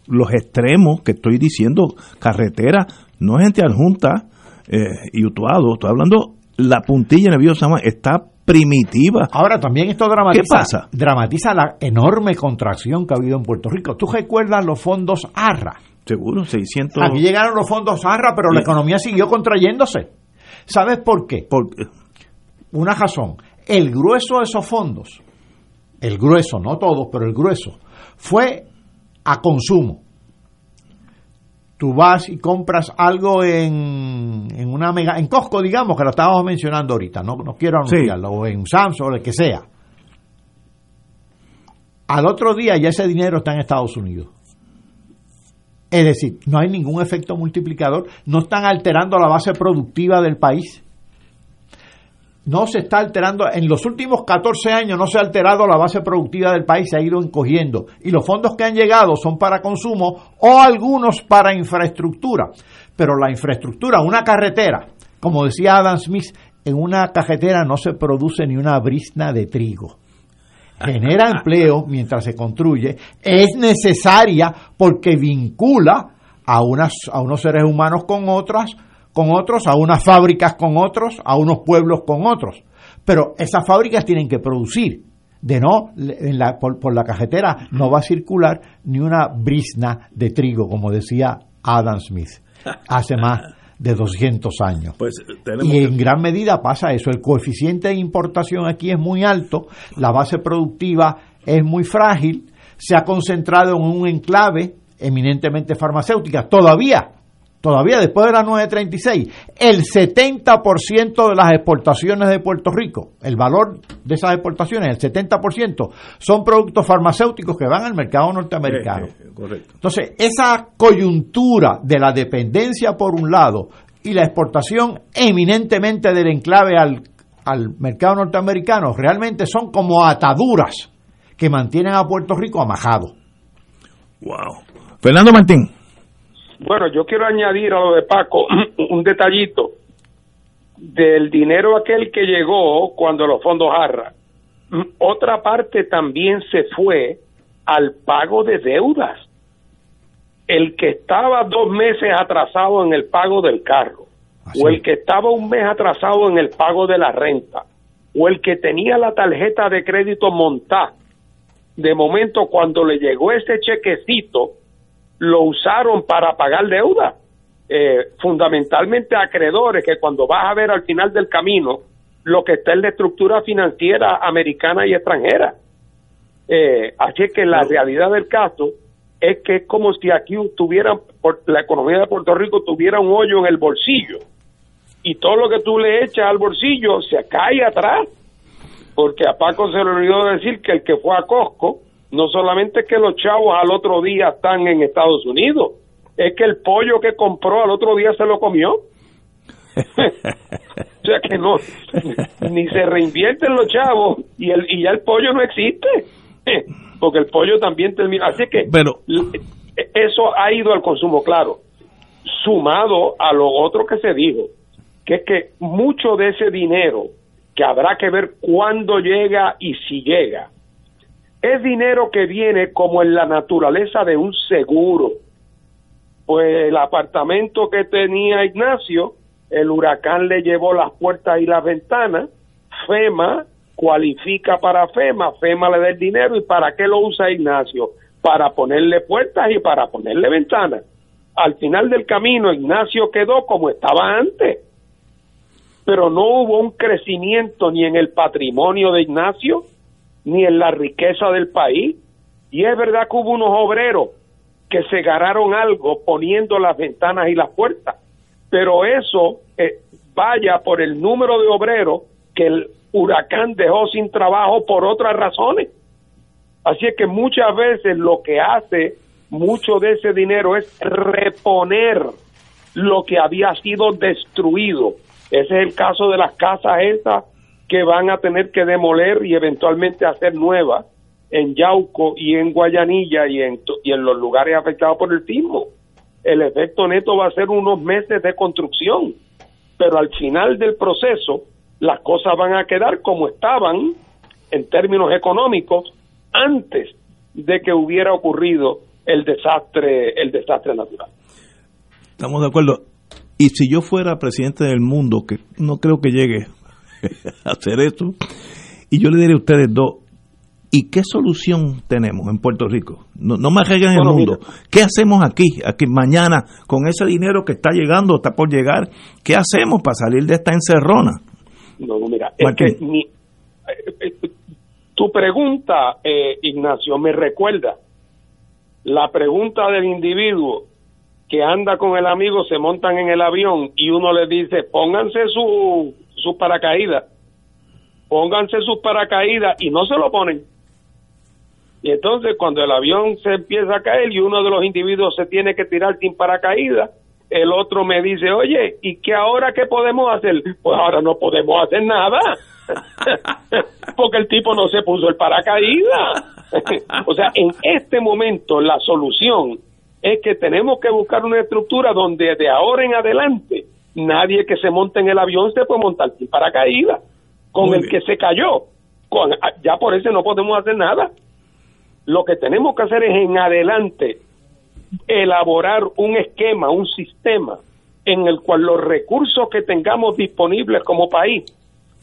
los extremos que estoy diciendo, carretera, no gente adjunta eh, y Utuado, estoy hablando, la puntilla San Juan está primitiva. Ahora también esto dramatiza, ¿Qué pasa? dramatiza la enorme contracción que ha habido en Puerto Rico. ¿Tú recuerdas los fondos ARRA? Seguro, 600... Aquí llegaron los fondos ARRA, pero la economía siguió contrayéndose. ¿Sabes por qué? por- Una razón. El grueso de esos fondos el grueso, no todos, pero el grueso, fue a consumo. Tú vas y compras algo en, en una mega, en Costco, digamos, que lo estábamos mencionando ahorita, no, no quiero anunciarlo, o en Samsung, o el que sea. Al otro día ya ese dinero está en Estados Unidos. Es decir, no hay ningún efecto multiplicador, no están alterando la base productiva del país. No se está alterando, en los últimos 14 años no se ha alterado la base productiva del país, se ha ido encogiendo. Y los fondos que han llegado son para consumo o algunos para infraestructura. Pero la infraestructura, una carretera, como decía Adam Smith, en una carretera no se produce ni una brisna de trigo genera empleo mientras se construye, es necesaria porque vincula a, unas, a unos seres humanos con otras, con otros, a unas fábricas con otros, a unos pueblos con otros. Pero esas fábricas tienen que producir. De no, en la, por, por la cajetera no va a circular ni una brisna de trigo, como decía Adam Smith hace más de 200 años. Pues, y en gran medida pasa eso. El coeficiente de importación aquí es muy alto, la base productiva es muy frágil, se ha concentrado en un enclave eminentemente farmacéutica. Todavía todavía después de la 936, el 70% de las exportaciones de Puerto Rico, el valor de esas exportaciones, el 70%, son productos farmacéuticos que van al mercado norteamericano. Entonces, esa coyuntura de la dependencia por un lado y la exportación eminentemente del enclave al, al mercado norteamericano realmente son como ataduras que mantienen a Puerto Rico amajado. Wow. Fernando Martín. Bueno, yo quiero añadir a lo de Paco un detallito del dinero aquel que llegó cuando los fondos Jarra. Otra parte también se fue al pago de deudas. El que estaba dos meses atrasado en el pago del carro, o el que estaba un mes atrasado en el pago de la renta, o el que tenía la tarjeta de crédito montada, de momento cuando le llegó ese chequecito, lo usaron para pagar deuda, eh, fundamentalmente acreedores que cuando vas a ver al final del camino lo que está en la estructura financiera americana y extranjera. Eh, así que la realidad del caso es que es como si aquí tuvieran, la economía de Puerto Rico tuviera un hoyo en el bolsillo y todo lo que tú le echas al bolsillo se cae atrás, porque a Paco se le olvidó decir que el que fue a Costco no solamente que los chavos al otro día están en Estados Unidos, es que el pollo que compró al otro día se lo comió. o sea que no, ni se reinvierten los chavos y, el, y ya el pollo no existe, porque el pollo también termina. Así que Pero, eso ha ido al consumo, claro, sumado a lo otro que se dijo, que es que mucho de ese dinero, que habrá que ver cuándo llega y si llega, es dinero que viene como en la naturaleza de un seguro. Pues el apartamento que tenía Ignacio, el huracán le llevó las puertas y las ventanas, FEMA cualifica para FEMA, FEMA le da el dinero y ¿para qué lo usa Ignacio? Para ponerle puertas y para ponerle ventanas. Al final del camino Ignacio quedó como estaba antes, pero no hubo un crecimiento ni en el patrimonio de Ignacio, ni en la riqueza del país. Y es verdad que hubo unos obreros que se ganaron algo poniendo las ventanas y las puertas, pero eso eh, vaya por el número de obreros que el huracán dejó sin trabajo por otras razones. Así es que muchas veces lo que hace mucho de ese dinero es reponer lo que había sido destruido. Ese es el caso de las casas esas que van a tener que demoler y eventualmente hacer nuevas en Yauco y en Guayanilla y en, y en los lugares afectados por el sismo. El efecto neto va a ser unos meses de construcción, pero al final del proceso las cosas van a quedar como estaban en términos económicos antes de que hubiera ocurrido el desastre el desastre natural. Estamos de acuerdo. Y si yo fuera presidente del mundo, que no creo que llegue hacer esto. Y yo le diré a ustedes dos, ¿y qué solución tenemos en Puerto Rico? No, no me en el mundo. ¿Qué hacemos aquí, aquí mañana, con ese dinero que está llegando, está por llegar? ¿Qué hacemos para salir de esta encerrona? No, mira, es que ni, eh, eh, Tu pregunta, eh, Ignacio, me recuerda la pregunta del individuo que anda con el amigo, se montan en el avión y uno le dice, pónganse su, su paracaídas, pónganse sus paracaídas y no se lo ponen. Y entonces cuando el avión se empieza a caer y uno de los individuos se tiene que tirar sin paracaídas, el otro me dice, oye, ¿y qué ahora qué podemos hacer? Pues ahora no podemos hacer nada, porque el tipo no se puso el paracaídas. o sea, en este momento la solución es que tenemos que buscar una estructura donde de ahora en adelante nadie que se monte en el avión se puede montar sin paracaídas. Con el que se cayó, con, ya por eso no podemos hacer nada. Lo que tenemos que hacer es en adelante elaborar un esquema, un sistema en el cual los recursos que tengamos disponibles como país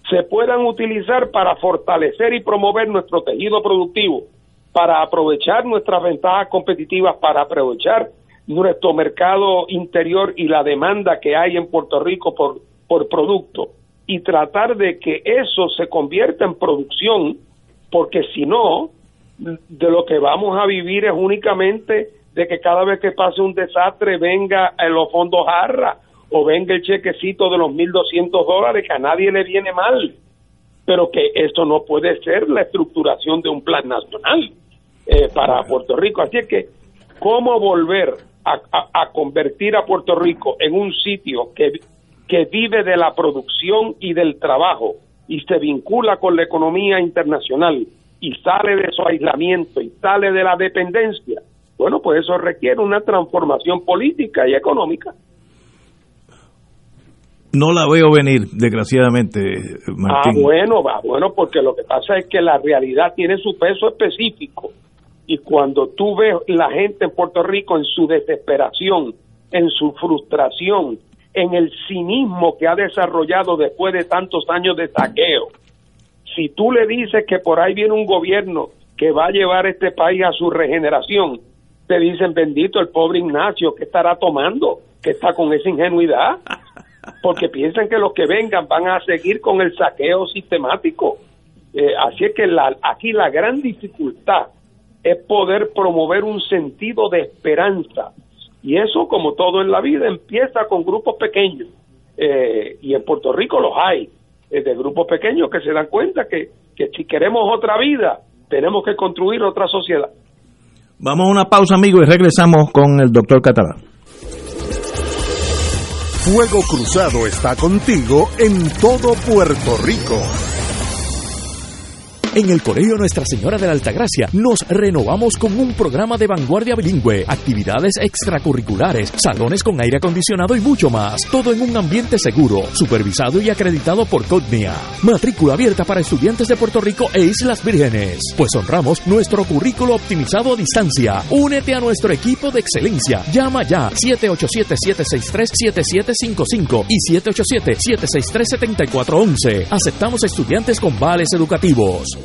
se puedan utilizar para fortalecer y promover nuestro tejido productivo, para aprovechar nuestras ventajas competitivas, para aprovechar nuestro mercado interior y la demanda que hay en Puerto Rico por, por producto y tratar de que eso se convierta en producción, porque si no, de lo que vamos a vivir es únicamente de que cada vez que pase un desastre venga en los fondos jarra o venga el chequecito de los 1.200 dólares, que a nadie le viene mal, pero que esto no puede ser la estructuración de un plan nacional eh, para Puerto Rico. Así es que, ¿cómo volver a, a, convertir a Puerto Rico en un sitio que, que vive de la producción y del trabajo y se vincula con la economía internacional y sale de su aislamiento y sale de la dependencia? Bueno, pues eso requiere una transformación política y económica. No la veo venir, desgraciadamente, Martín. Ah, bueno, va, bueno, porque lo que pasa es que la realidad tiene su peso específico. Y cuando tú ves la gente en Puerto Rico en su desesperación, en su frustración, en el cinismo que ha desarrollado después de tantos años de saqueo, si tú le dices que por ahí viene un gobierno que va a llevar este país a su regeneración, te dicen, bendito el pobre Ignacio, que estará tomando? que está con esa ingenuidad? Porque piensan que los que vengan van a seguir con el saqueo sistemático. Eh, así es que la, aquí la gran dificultad es poder promover un sentido de esperanza. Y eso, como todo en la vida, empieza con grupos pequeños. Eh, y en Puerto Rico los hay, eh, de grupos pequeños que se dan cuenta que, que si queremos otra vida, tenemos que construir otra sociedad. Vamos a una pausa, amigos, y regresamos con el doctor Catalán. Fuego Cruzado está contigo en todo Puerto Rico. En el Colegio Nuestra Señora de la Altagracia nos renovamos con un programa de vanguardia bilingüe, actividades extracurriculares, salones con aire acondicionado y mucho más. Todo en un ambiente seguro, supervisado y acreditado por CODNIA. Matrícula abierta para estudiantes de Puerto Rico e Islas Vírgenes. Pues honramos nuestro currículo optimizado a distancia. Únete a nuestro equipo de excelencia. Llama ya 787-763-7755 y 787-763-7411. Aceptamos estudiantes con vales educativos.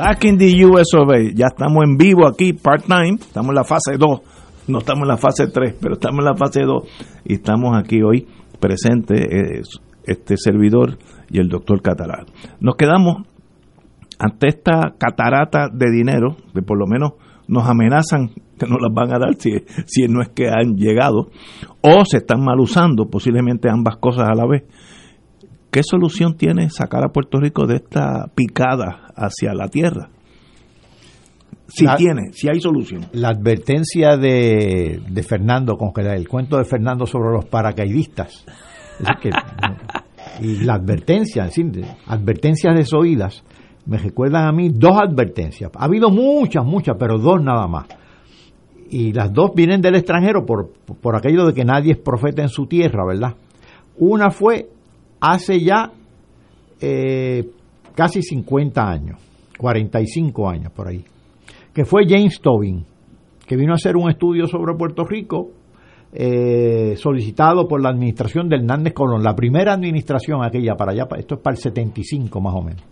Back in the US. Ya estamos en vivo aquí, part-time. Estamos en la fase 2. No estamos en la fase 3, pero estamos en la fase 2. Y estamos aquí hoy presente eh, este servidor y el doctor Catalán. Nos quedamos ante esta catarata de dinero, que por lo menos nos amenazan que no las van a dar si, si no es que han llegado, o se están mal usando, posiblemente ambas cosas a la vez. ¿Qué solución tiene sacar a Puerto Rico de esta picada hacia la tierra? Si tiene, si hay solución. La advertencia de, de Fernando, con que el cuento de Fernando sobre los paracaidistas. y la advertencia, advertencias desoídas, me recuerdan a mí dos advertencias. Ha habido muchas, muchas, pero dos nada más. Y las dos vienen del extranjero por, por aquello de que nadie es profeta en su tierra, ¿verdad? Una fue hace ya eh, casi 50 años, 45 años por ahí, que fue James Tobin, que vino a hacer un estudio sobre Puerto Rico eh, solicitado por la administración de Hernández Colón, la primera administración aquella para allá, esto es para el 75 más o menos.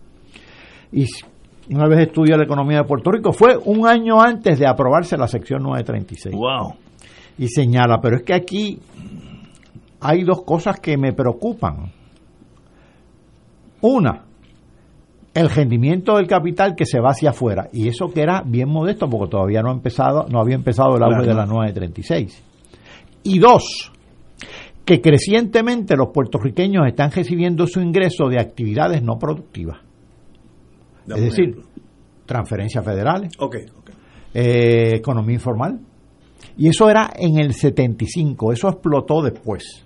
Y una vez estudió la economía de Puerto Rico, fue un año antes de aprobarse la sección 936. Wow. Y señala, pero es que aquí hay dos cosas que me preocupan. Una, el rendimiento del capital que se va hacia afuera. Y eso que era bien modesto porque todavía no, ha empezado, no había empezado el auge de la 936. Y dos, que crecientemente los puertorriqueños están recibiendo su ingreso de actividades no productivas. es decir, transferencias federales, eh, economía informal. Y eso era en el 75, eso explotó después.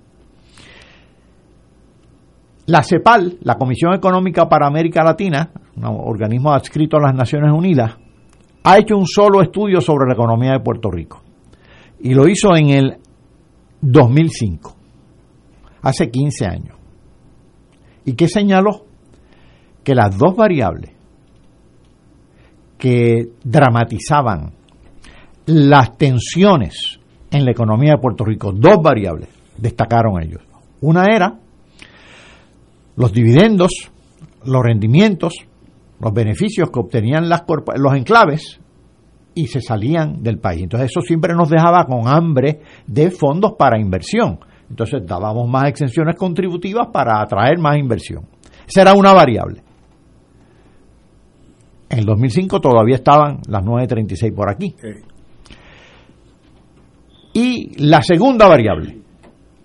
La CEPAL, la Comisión Económica para América Latina, un organismo adscrito a las Naciones Unidas, ha hecho un solo estudio sobre la economía de Puerto Rico. Y lo hizo en el 2005, hace 15 años. ¿Y qué señaló? Que las dos variables que dramatizaban las tensiones en la economía de Puerto Rico, dos variables, destacaron ellos. Una era los dividendos, los rendimientos, los beneficios que obtenían las los enclaves y se salían del país. Entonces eso siempre nos dejaba con hambre de fondos para inversión. Entonces dábamos más exenciones contributivas para atraer más inversión. Esa era una variable. En el 2005 todavía estaban las 9.36 por aquí. Y la segunda variable,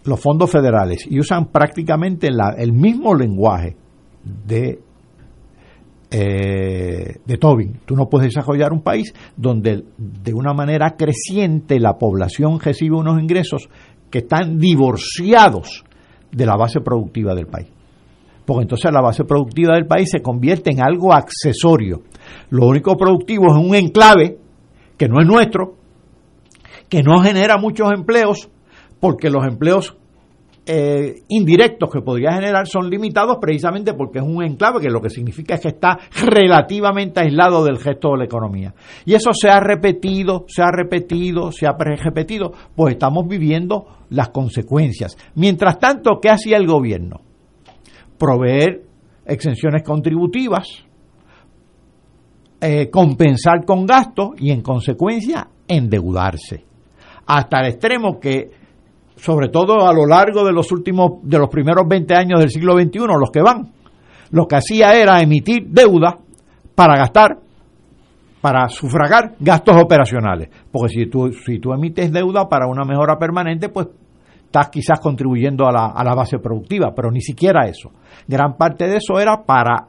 los fondos federales y usan prácticamente el mismo lenguaje de, eh, de Tobin. Tú no puedes desarrollar un país donde de una manera creciente la población recibe unos ingresos que están divorciados de la base productiva del país. Porque entonces la base productiva del país se convierte en algo accesorio. Lo único productivo es un enclave que no es nuestro, que no genera muchos empleos, porque los empleos eh, indirectos que podría generar son limitados precisamente porque es un enclave, que lo que significa es que está relativamente aislado del gesto de la economía. Y eso se ha repetido, se ha repetido, se ha repetido, pues estamos viviendo las consecuencias. Mientras tanto, ¿qué hacía el gobierno? Proveer exenciones contributivas, eh, compensar con gastos y en consecuencia endeudarse. Hasta el extremo que sobre todo a lo largo de los últimos, de los primeros 20 años del siglo XXI, los que van, lo que hacía era emitir deuda para gastar, para sufragar gastos operacionales. Porque si tú, si tú emites deuda para una mejora permanente, pues estás quizás contribuyendo a la, a la base productiva, pero ni siquiera eso. Gran parte de eso era para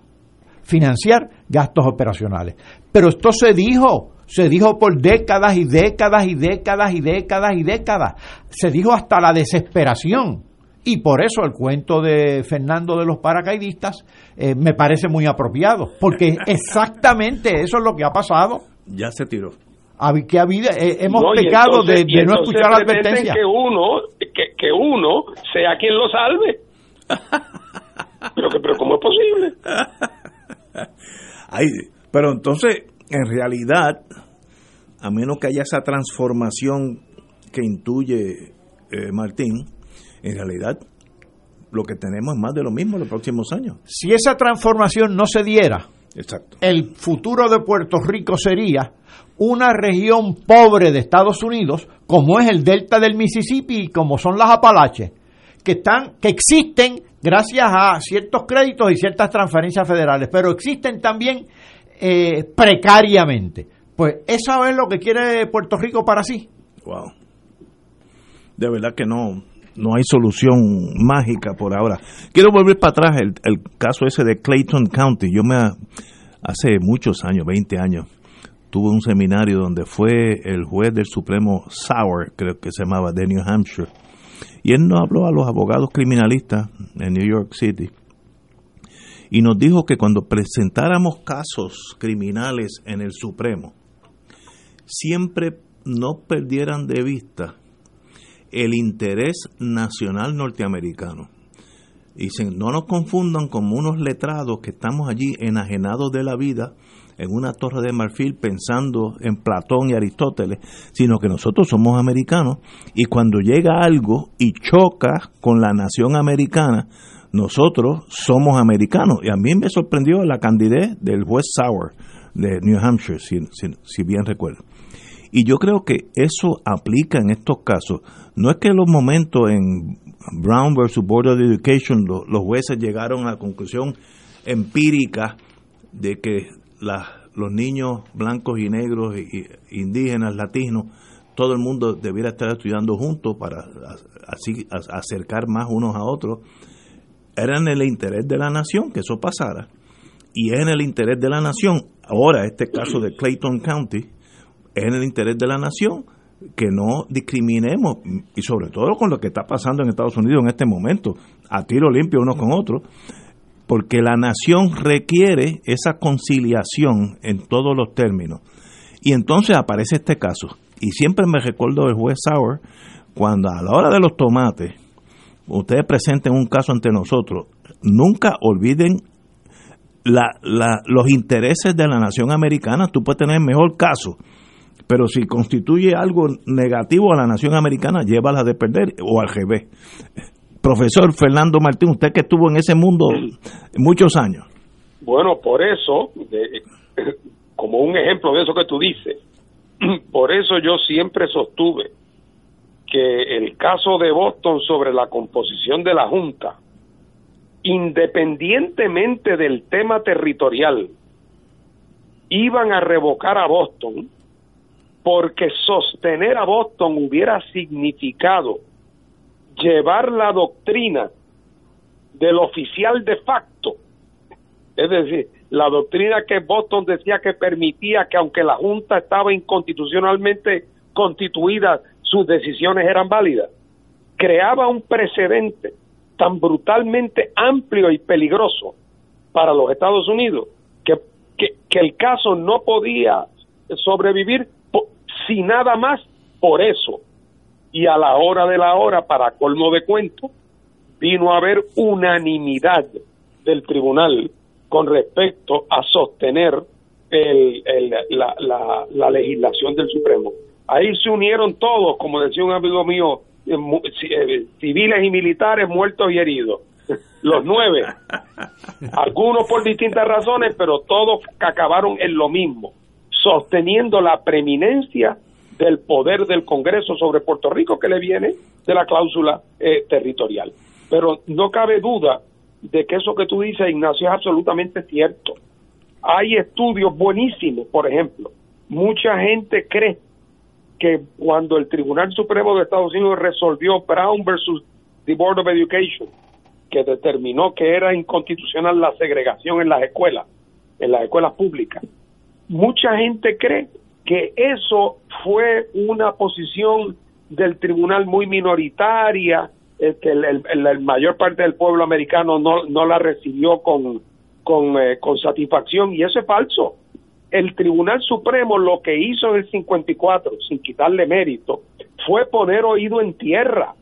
financiar gastos operacionales. Pero esto se dijo, se dijo por décadas y décadas y décadas y décadas y décadas. Se dijo hasta la desesperación. Y por eso el cuento de Fernando de los paracaidistas eh, me parece muy apropiado, porque exactamente eso es lo que ha pasado. Ya se tiró. Que eh, hemos pecado de, no escuchar la advertencia. Que uno, que, que uno sea quien lo salve. pero, que, pero ¿cómo es posible? Ay, pero entonces, en realidad, a menos que haya esa transformación que intuye eh, Martín, en realidad lo que tenemos es más de lo mismo en los próximos años. Si esa transformación no se diera, Exacto. el futuro de Puerto Rico sería una región pobre de Estados Unidos, como es el delta del Mississippi y como son las Apalaches, que están, que existen gracias a ciertos créditos y ciertas transferencias federales, pero existen también eh, precariamente. Pues eso es lo que quiere Puerto Rico para sí. Wow. De verdad que no, no hay solución mágica por ahora. Quiero volver para atrás el, caso ese de Clayton County. Yo me hace muchos años, 20 años, tuve un seminario donde fue el juez del Supremo Sauer, creo que se llamaba, de New Hampshire. Y él nos habló a los abogados criminalistas en New York City y nos dijo que cuando presentáramos casos criminales en el Supremo, siempre no perdieran de vista el interés nacional norteamericano. Dicen, no nos confundan como unos letrados que estamos allí enajenados de la vida en una torre de marfil pensando en Platón y Aristóteles, sino que nosotros somos americanos y cuando llega algo y choca con la nación americana, nosotros somos americanos. Y a mí me sorprendió la candidez del juez Sauer de New Hampshire, si, bien recuerdo. Y yo creo que eso aplica en estos casos. No es que en los momentos en Brown versus Board of Education lo, los jueces llegaron a la conclusión empírica de que la, los niños blancos y negros, y indígenas, latinos, todo el mundo debiera estar estudiando juntos para así acercar más unos a otros. Era en el interés de la nación que eso pasara. Y es en el interés de la nación, ahora este caso de Clayton County, es en el interés de la nación que no discriminemos, y sobre todo con lo que está pasando en Estados Unidos en este momento, a tiro limpio unos con otros, porque la nación requiere esa conciliación en todos los términos. Y entonces aparece este caso. Y siempre me recuerdo del juez Sauer, cuando a la hora de los tomates, ustedes presenten un caso ante nosotros, nunca olviden la, la, los intereses de la nación americana. Tú puedes tener mejor caso, pero si constituye algo negativo a la nación americana, llévala de perder o al revés. Profesor Fernando Martín, usted que estuvo en ese mundo muchos años. Bueno, por eso, de, como un ejemplo de eso que tú dices, por eso yo siempre sostuve que el caso de Boston sobre la composición de la Junta, independientemente del tema territorial, iban a revocar a Boston porque sostener a Boston hubiera significado llevar la doctrina del oficial de facto, es decir, la doctrina que Boston decía que permitía que aunque la Junta estaba inconstitucionalmente constituida, sus decisiones eran válidas, creaba un precedente tan brutalmente amplio y peligroso para los Estados Unidos que, que, el caso no podía sobrevivir si nada más por eso. Y a la hora de la hora, para colmo de cuento, vino a haber unanimidad del tribunal con respecto a sostener el, el, la, la, la, legislación del Supremo. Ahí se unieron todos, como decía un amigo mío, civiles y militares muertos y heridos. Los nueve. Algunos por distintas razones, pero todos acabaron en lo mismo, sosteniendo la preeminencia del poder del Congreso sobre Puerto Rico que le viene de la cláusula eh, territorial. Pero no cabe duda de que eso que tú dices, Ignacio, es absolutamente cierto. Hay estudios buenísimos, por ejemplo. Mucha gente cree que cuando el Tribunal Supremo de Estados Unidos resolvió Brown versus the Board of Education, que determinó que era inconstitucional la segregación en las escuelas, en las escuelas públicas, mucha gente cree que eso fue una posición del tribunal muy minoritaria, eh, que el, mayor parte del pueblo americano no, no la recibió con, con, eh, con satisfacción, y eso es falso. El Tribunal Supremo lo que hizo en el 54, sin quitarle mérito, fue poner oído en tierra.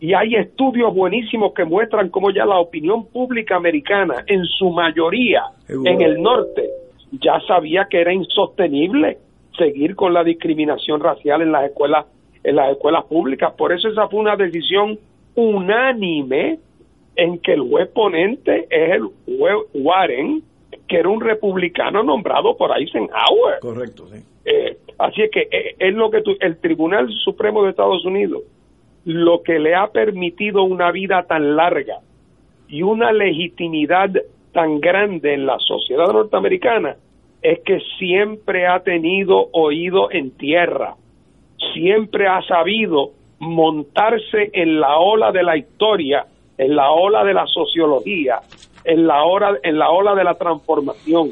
Y hay estudios buenísimos que muestran cómo ya la opinión pública americana, en su mayoría, en el norte, ya sabía que era insostenible seguir con la discriminación racial en las escuelas en las escuelas públicas. Por eso esa fue una decisión unánime en que el juez ponente es el juez Warren, que era un republicano nombrado por Eisenhower. Correcto, sí. Eh, así es que eh, es lo que el Tribunal Supremo de Estados Unidos lo que le ha permitido una vida tan larga y una legitimidad tan grande en la sociedad norteamericana es que siempre ha tenido oído en tierra, siempre ha sabido montarse en la ola de la historia, en la ola de la sociología, en la, hora, en la ola de la transformación.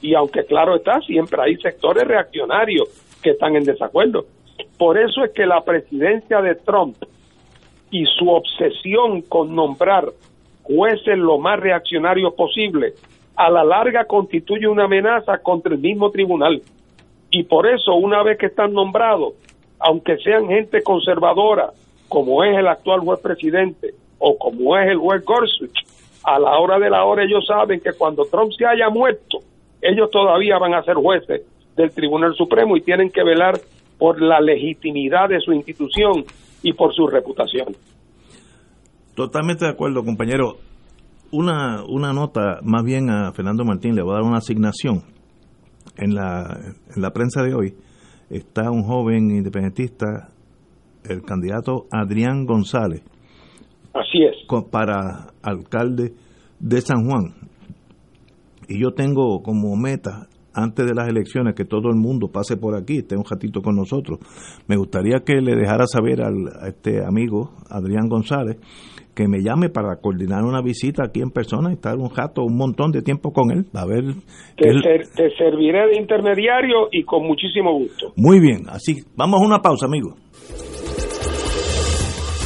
Y aunque claro está, siempre hay sectores reaccionarios que están en desacuerdo. Por eso es que la presidencia de Trump y su obsesión con nombrar jueces lo más reaccionarios posible, a la larga constituye una amenaza contra el mismo tribunal. Y por eso, una vez que están nombrados, aunque sean gente conservadora, como es el actual juez presidente o como es el juez Gorsuch, a la hora de la hora ellos saben que cuando Trump se haya muerto, ellos todavía van a ser jueces del Tribunal Supremo y tienen que velar por la legitimidad de su institución y por su reputación. Totalmente de acuerdo, compañero. Una, una nota, más bien a Fernando Martín, le voy a dar una asignación. En la, en la prensa de hoy está un joven independentista, el candidato Adrián González. Así es. Para alcalde de San Juan. Y yo tengo como meta antes de las elecciones que todo el mundo pase por aquí, esté un ratito con nosotros. Me gustaría que le dejara saber al, a este amigo, Adrián González, que me llame para coordinar una visita aquí en persona y estar un rato, un montón de tiempo con él, a ver... Te, te serviré de intermediario y con muchísimo gusto. Muy bien, así, vamos a una pausa, amigo.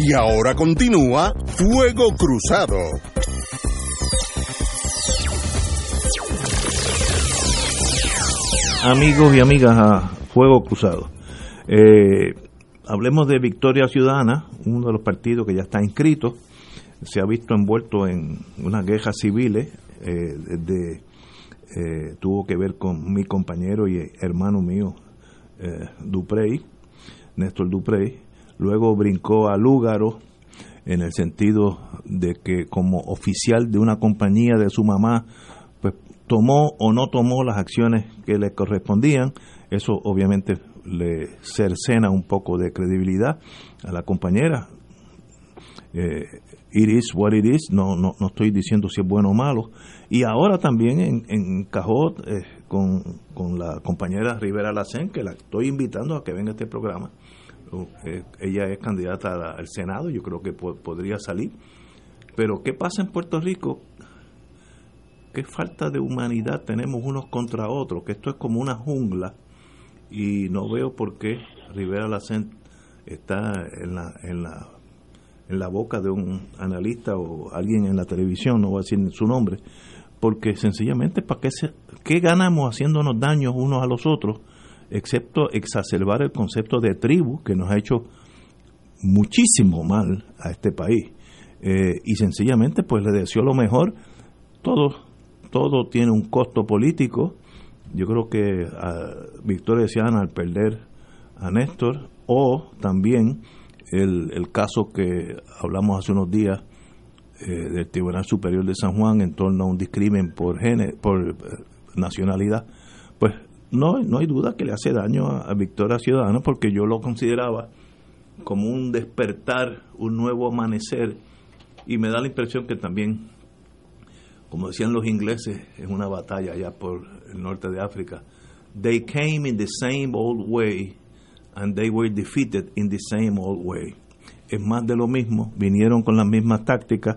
Y ahora continúa Fuego Cruzado. Amigos y amigas a Fuego Cruzado. Eh, hablemos de Victoria Ciudadana, uno de los partidos que ya está inscrito, se ha visto envuelto en unas guerras civiles, eh, de, eh, tuvo que ver con mi compañero y hermano mío, eh, Duprey, Néstor Duprey, luego brincó a Lúgaro en el sentido de que como oficial de una compañía de su mamá, pues tomó o no tomó las acciones que le correspondían, eso obviamente le cercena un poco de credibilidad a la compañera. Eh, it is what it is, no, no, no estoy diciendo si es bueno o malo. Y ahora también en, en Cajot eh, con, con, la compañera Rivera Lacen, que la estoy invitando a que venga a este programa. Eh, ella es candidata al Senado, yo creo que po podría salir. Pero ¿qué pasa en Puerto Rico? ¿Qué falta de humanidad tenemos unos contra otros? Que esto es como una jungla y no veo por qué Rivera Lacen está en la, en la en la boca de un analista o alguien en la televisión, no voy a decir su nombre, porque sencillamente, ¿para qué, se, qué ganamos haciéndonos daños unos a los otros, excepto exacerbar el concepto de tribu que nos ha hecho muchísimo mal a este país? Eh, y sencillamente, pues le deseo lo mejor. Todo, todo tiene un costo político. Yo creo que a Victoria Ciana al perder a Néstor, o también el, el caso que hablamos hace unos días eh, del Tribunal Superior de San Juan en torno a un discrimen por, gene, por eh, nacionalidad, no, no hay duda que le hace daño a, a Victoria Ciudadana porque yo lo consideraba como un despertar, un nuevo amanecer y me da la impresión que también, como decían los ingleses en una batalla allá por el norte de África, they came in the same old way and they were defeated in the same old way. Es más de lo mismo, vinieron con las mismas tácticas.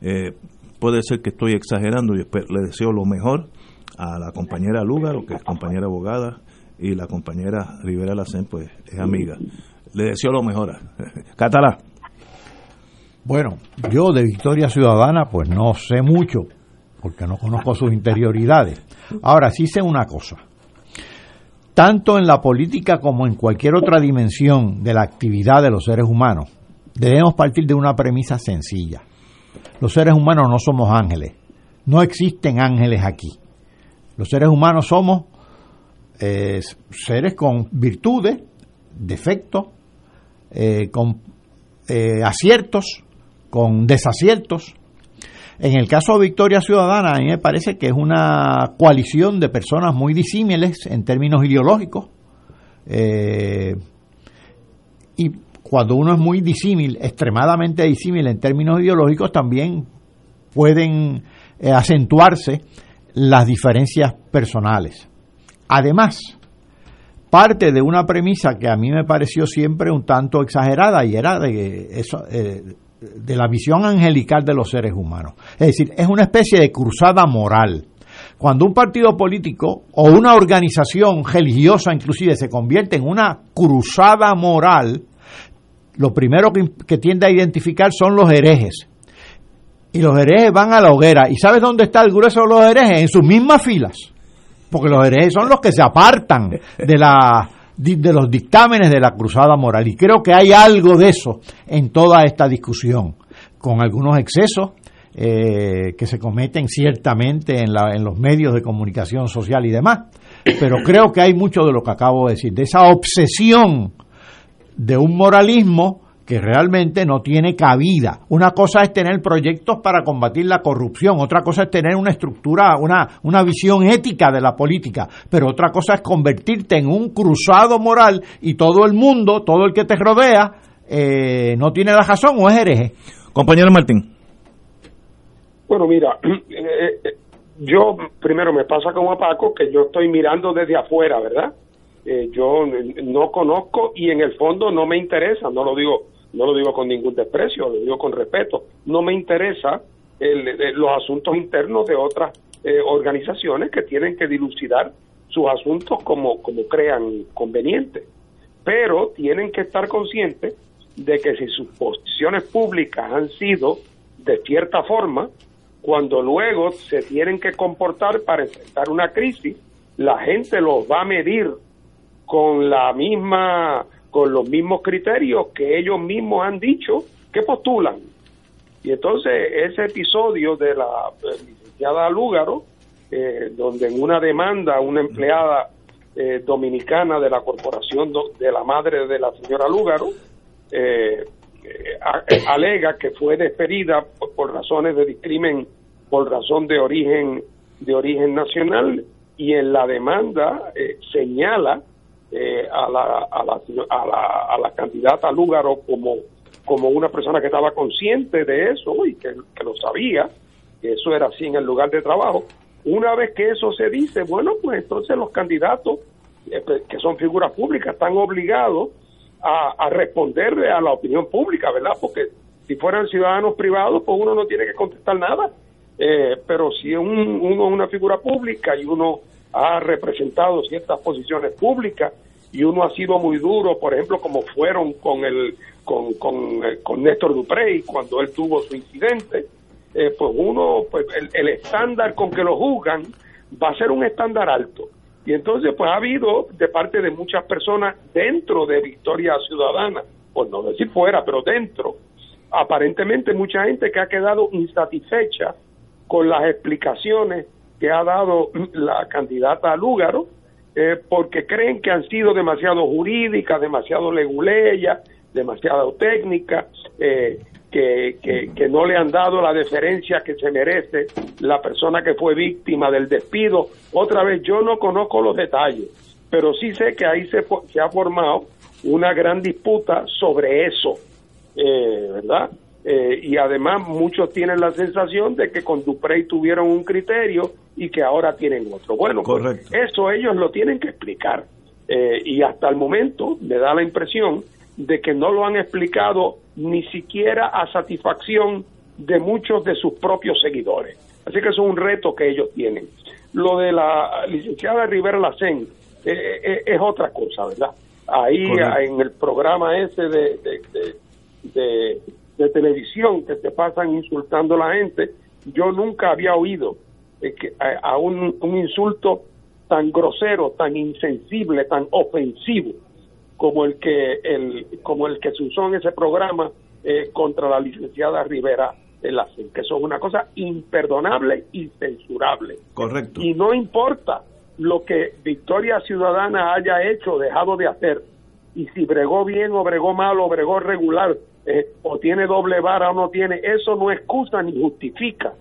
Eh, puede ser que estoy exagerando, y le deseo lo mejor a la compañera Lúgaro, que es compañera abogada, y la compañera Rivera Lacen, pues es amiga. Le deseo lo mejor. Catalá. Bueno, yo de Victoria Ciudadana, pues no sé mucho, porque no conozco sus interioridades. Ahora sí sé una cosa tanto en la política como en cualquier otra dimensión de la actividad de los seres humanos, debemos partir de una premisa sencilla. Los seres humanos no somos ángeles, no existen ángeles aquí. Los seres humanos somos eh, seres con virtudes, defectos, eh, con eh, aciertos, con desaciertos, en el caso de Victoria Ciudadana, a mí me parece que es una coalición de personas muy disímiles en términos ideológicos. Y cuando uno es muy disímil, extremadamente disímil en términos ideológicos, también pueden acentuarse las diferencias personales. Además, parte de una premisa que a mí me pareció siempre un tanto exagerada y era de eso, eh, de la visión angelical de los seres humanos. Es decir, es una especie de cruzada moral. Cuando un partido político o una organización religiosa inclusive se convierte en una cruzada moral, lo primero que, que tiende a identificar son los herejes. Y los herejes van a la hoguera. ¿Y sabes dónde está el grueso de los herejes? En sus mismas filas. Porque los herejes son los que se apartan de la de los dictámenes de la cruzada moral. Y creo que hay algo de eso en toda esta discusión, con algunos excesos eh, que se cometen ciertamente en, la, en los medios de comunicación social y demás. Pero creo que hay mucho de lo que acabo de decir, de esa obsesión de un moralismo que realmente no tiene cabida. Una cosa es tener proyectos para combatir la corrupción, otra cosa es tener una estructura, una, una visión ética de la política, pero otra cosa es convertirte en un cruzado moral y todo el mundo, todo el que te rodea, eh, no tiene la razón o es hereje. Compañero Martín. Bueno, mira, eh, yo primero me pasa como a Paco que yo estoy mirando desde afuera, ¿verdad? Eh, yo no conozco y en el fondo no me interesa, no lo digo, no lo digo con ningún desprecio, lo digo con respeto, no me interesa los asuntos internos de otras eh, organizaciones que tienen que dilucidar sus asuntos como, como crean conveniente. Pero tienen que estar conscientes de que si sus posiciones públicas han sido de cierta forma, cuando luego se tienen que comportar para enfrentar una crisis, la gente los va a medir con la misma con los mismos criterios que ellos mismos han dicho que postulan. Y entonces ese episodio de la eh, licenciada Lúgaro, eh, donde en una demanda una empleada eh, dominicana de la corporación de la madre de la señora Lúgaro, alega que fue despedida por, razones de discrimen por razón de origen de origen nacional y en la demanda señala eh, a, la, a, la, a, la, a la candidata Lúgaro como, como una persona que estaba consciente de eso y que, lo sabía, que eso era así en el lugar de trabajo. Una vez que eso se dice, bueno, pues entonces los candidatos, eh, pues, que son figuras públicas, están obligados a, a responderle a la opinión pública, ¿verdad? Porque si fueran ciudadanos privados, pues uno no tiene que contestar nada. Eh, pero si un, uno es una figura pública y uno ha representado ciertas posiciones públicas y uno ha sido muy duro, por ejemplo, como fueron con el con, con, eh, Néstor Duprey cuando él tuvo su incidente, eh, pues uno, pues el, estándar con que lo juzgan va a ser un estándar alto. Y entonces, pues ha habido de parte de muchas personas dentro de Victoria Ciudadana, por no decir fuera, pero dentro, aparentemente mucha gente que ha quedado insatisfecha con las explicaciones que ha dado la candidata a Lúgaro, eh, porque creen que han sido demasiado jurídicas, demasiado leguleyas, demasiado técnicas, eh, que, que, no le han dado la deferencia que se merece la persona que fue víctima del despido. Otra vez, yo no conozco los detalles, pero sí sé que ahí se, se ha formado una gran disputa sobre eso, eh, ¿verdad? Eh, y además muchos tienen la sensación de que con Duprey tuvieron un criterio y que ahora tienen otro. Bueno, pues, eso ellos lo tienen que explicar. Eh, y hasta el momento me da la impresión de que no lo han explicado ni siquiera a satisfacción de muchos de sus propios seguidores. Así que eso es un reto que ellos tienen. Lo de la licenciada Rivera Lacén eh, es otra cosa, ¿verdad? Ahí en el programa ese de, de de televisión que se pasan insultando a la gente, yo nunca había oído eh, a, un, insulto tan grosero, tan insensible, tan ofensivo como el que el como el que se usó en ese programa eh, contra la licenciada Rivera la que son una cosa imperdonable y censurable. Correcto. Y no importa lo que Victoria Ciudadana haya hecho o dejado de hacer, y si bregó bien o bregó mal o bregó regular, eh, o tiene doble vara o no tiene, eso no excusa ni justifica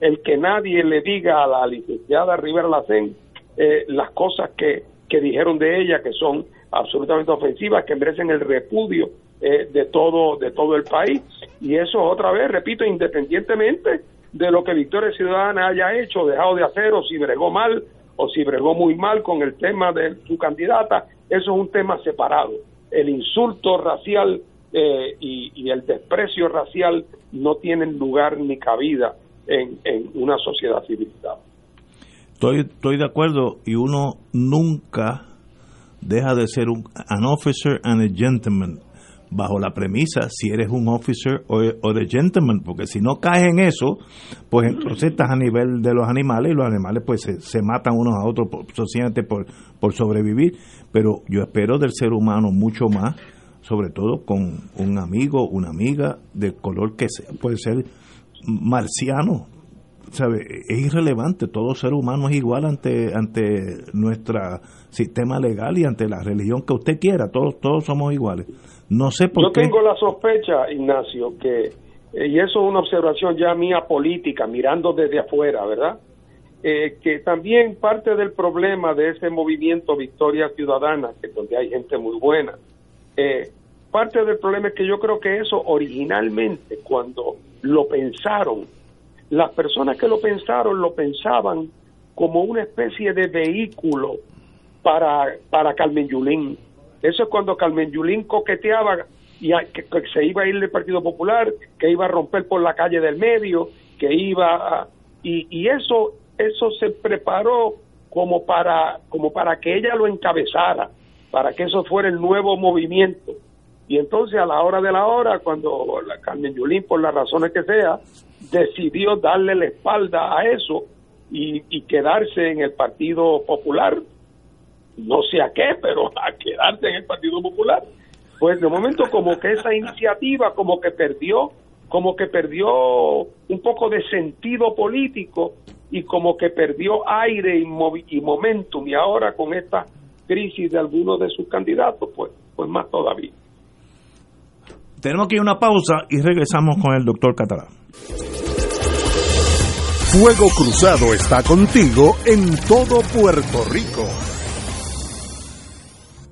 el que nadie le diga a la licenciada Rivera Lacén eh, las cosas que, que dijeron de ella que son absolutamente ofensivas, que merecen el repudio eh, de todo de todo el país y eso otra vez repito independientemente de lo que Victoria Ciudadana haya hecho, dejado de hacer o si bregó mal o si bregó muy mal con el tema de su candidata, eso es un tema separado. El insulto racial eh, y, el desprecio racial no tienen lugar ni cabida en, una sociedad civilizada. Estoy, estoy de acuerdo y uno nunca deja de ser un an officer and a gentleman bajo la premisa si eres un officer o, de gentleman, porque si no caes en eso, pues entonces estás a nivel de los animales y los animales pues se, matan unos a otros por, por, por sobrevivir, pero yo espero del ser humano mucho más sobre todo con un amigo, una amiga de color que puede ser marciano. ¿sabe? Es irrelevante, todo ser humano es igual ante, ante nuestro sistema legal y ante la religión que usted quiera, todos, todos somos iguales. No sé por Yo tengo la sospecha, Ignacio, que, eh, y eso es una observación ya mía política, mirando desde afuera, ¿verdad? Eh, que también parte del problema de ese movimiento Victoria Ciudadana, que donde hay gente muy buena, eh, parte del problema es que yo creo que eso originalmente, cuando lo pensaron, las personas que lo pensaron lo pensaban como una especie de vehículo para, para Carmen Yulín. Eso es cuando Carmen Yulín coqueteaba y que, se iba a ir del Partido Popular, que iba a romper por la calle del medio, que iba a, y, y eso eso se preparó como para como para que ella lo encabezara, para que eso fuera el nuevo movimiento. Y entonces a la hora de la hora, cuando la Carmen Yulín, por las razones que sea, decidió darle la espalda a eso y, y quedarse en el Partido Popular, no sé a qué, pero a quedarse en el Partido Popular, pues de momento como que esa iniciativa como que perdió, como que perdió un poco de sentido político y como que perdió aire y, y momentum y ahora con esta crisis de algunos de sus candidatos, pues, pues más todavía. Tenemos que ir a una pausa y regresamos con el doctor Catalán. Fuego Cruzado está contigo en todo Puerto Rico.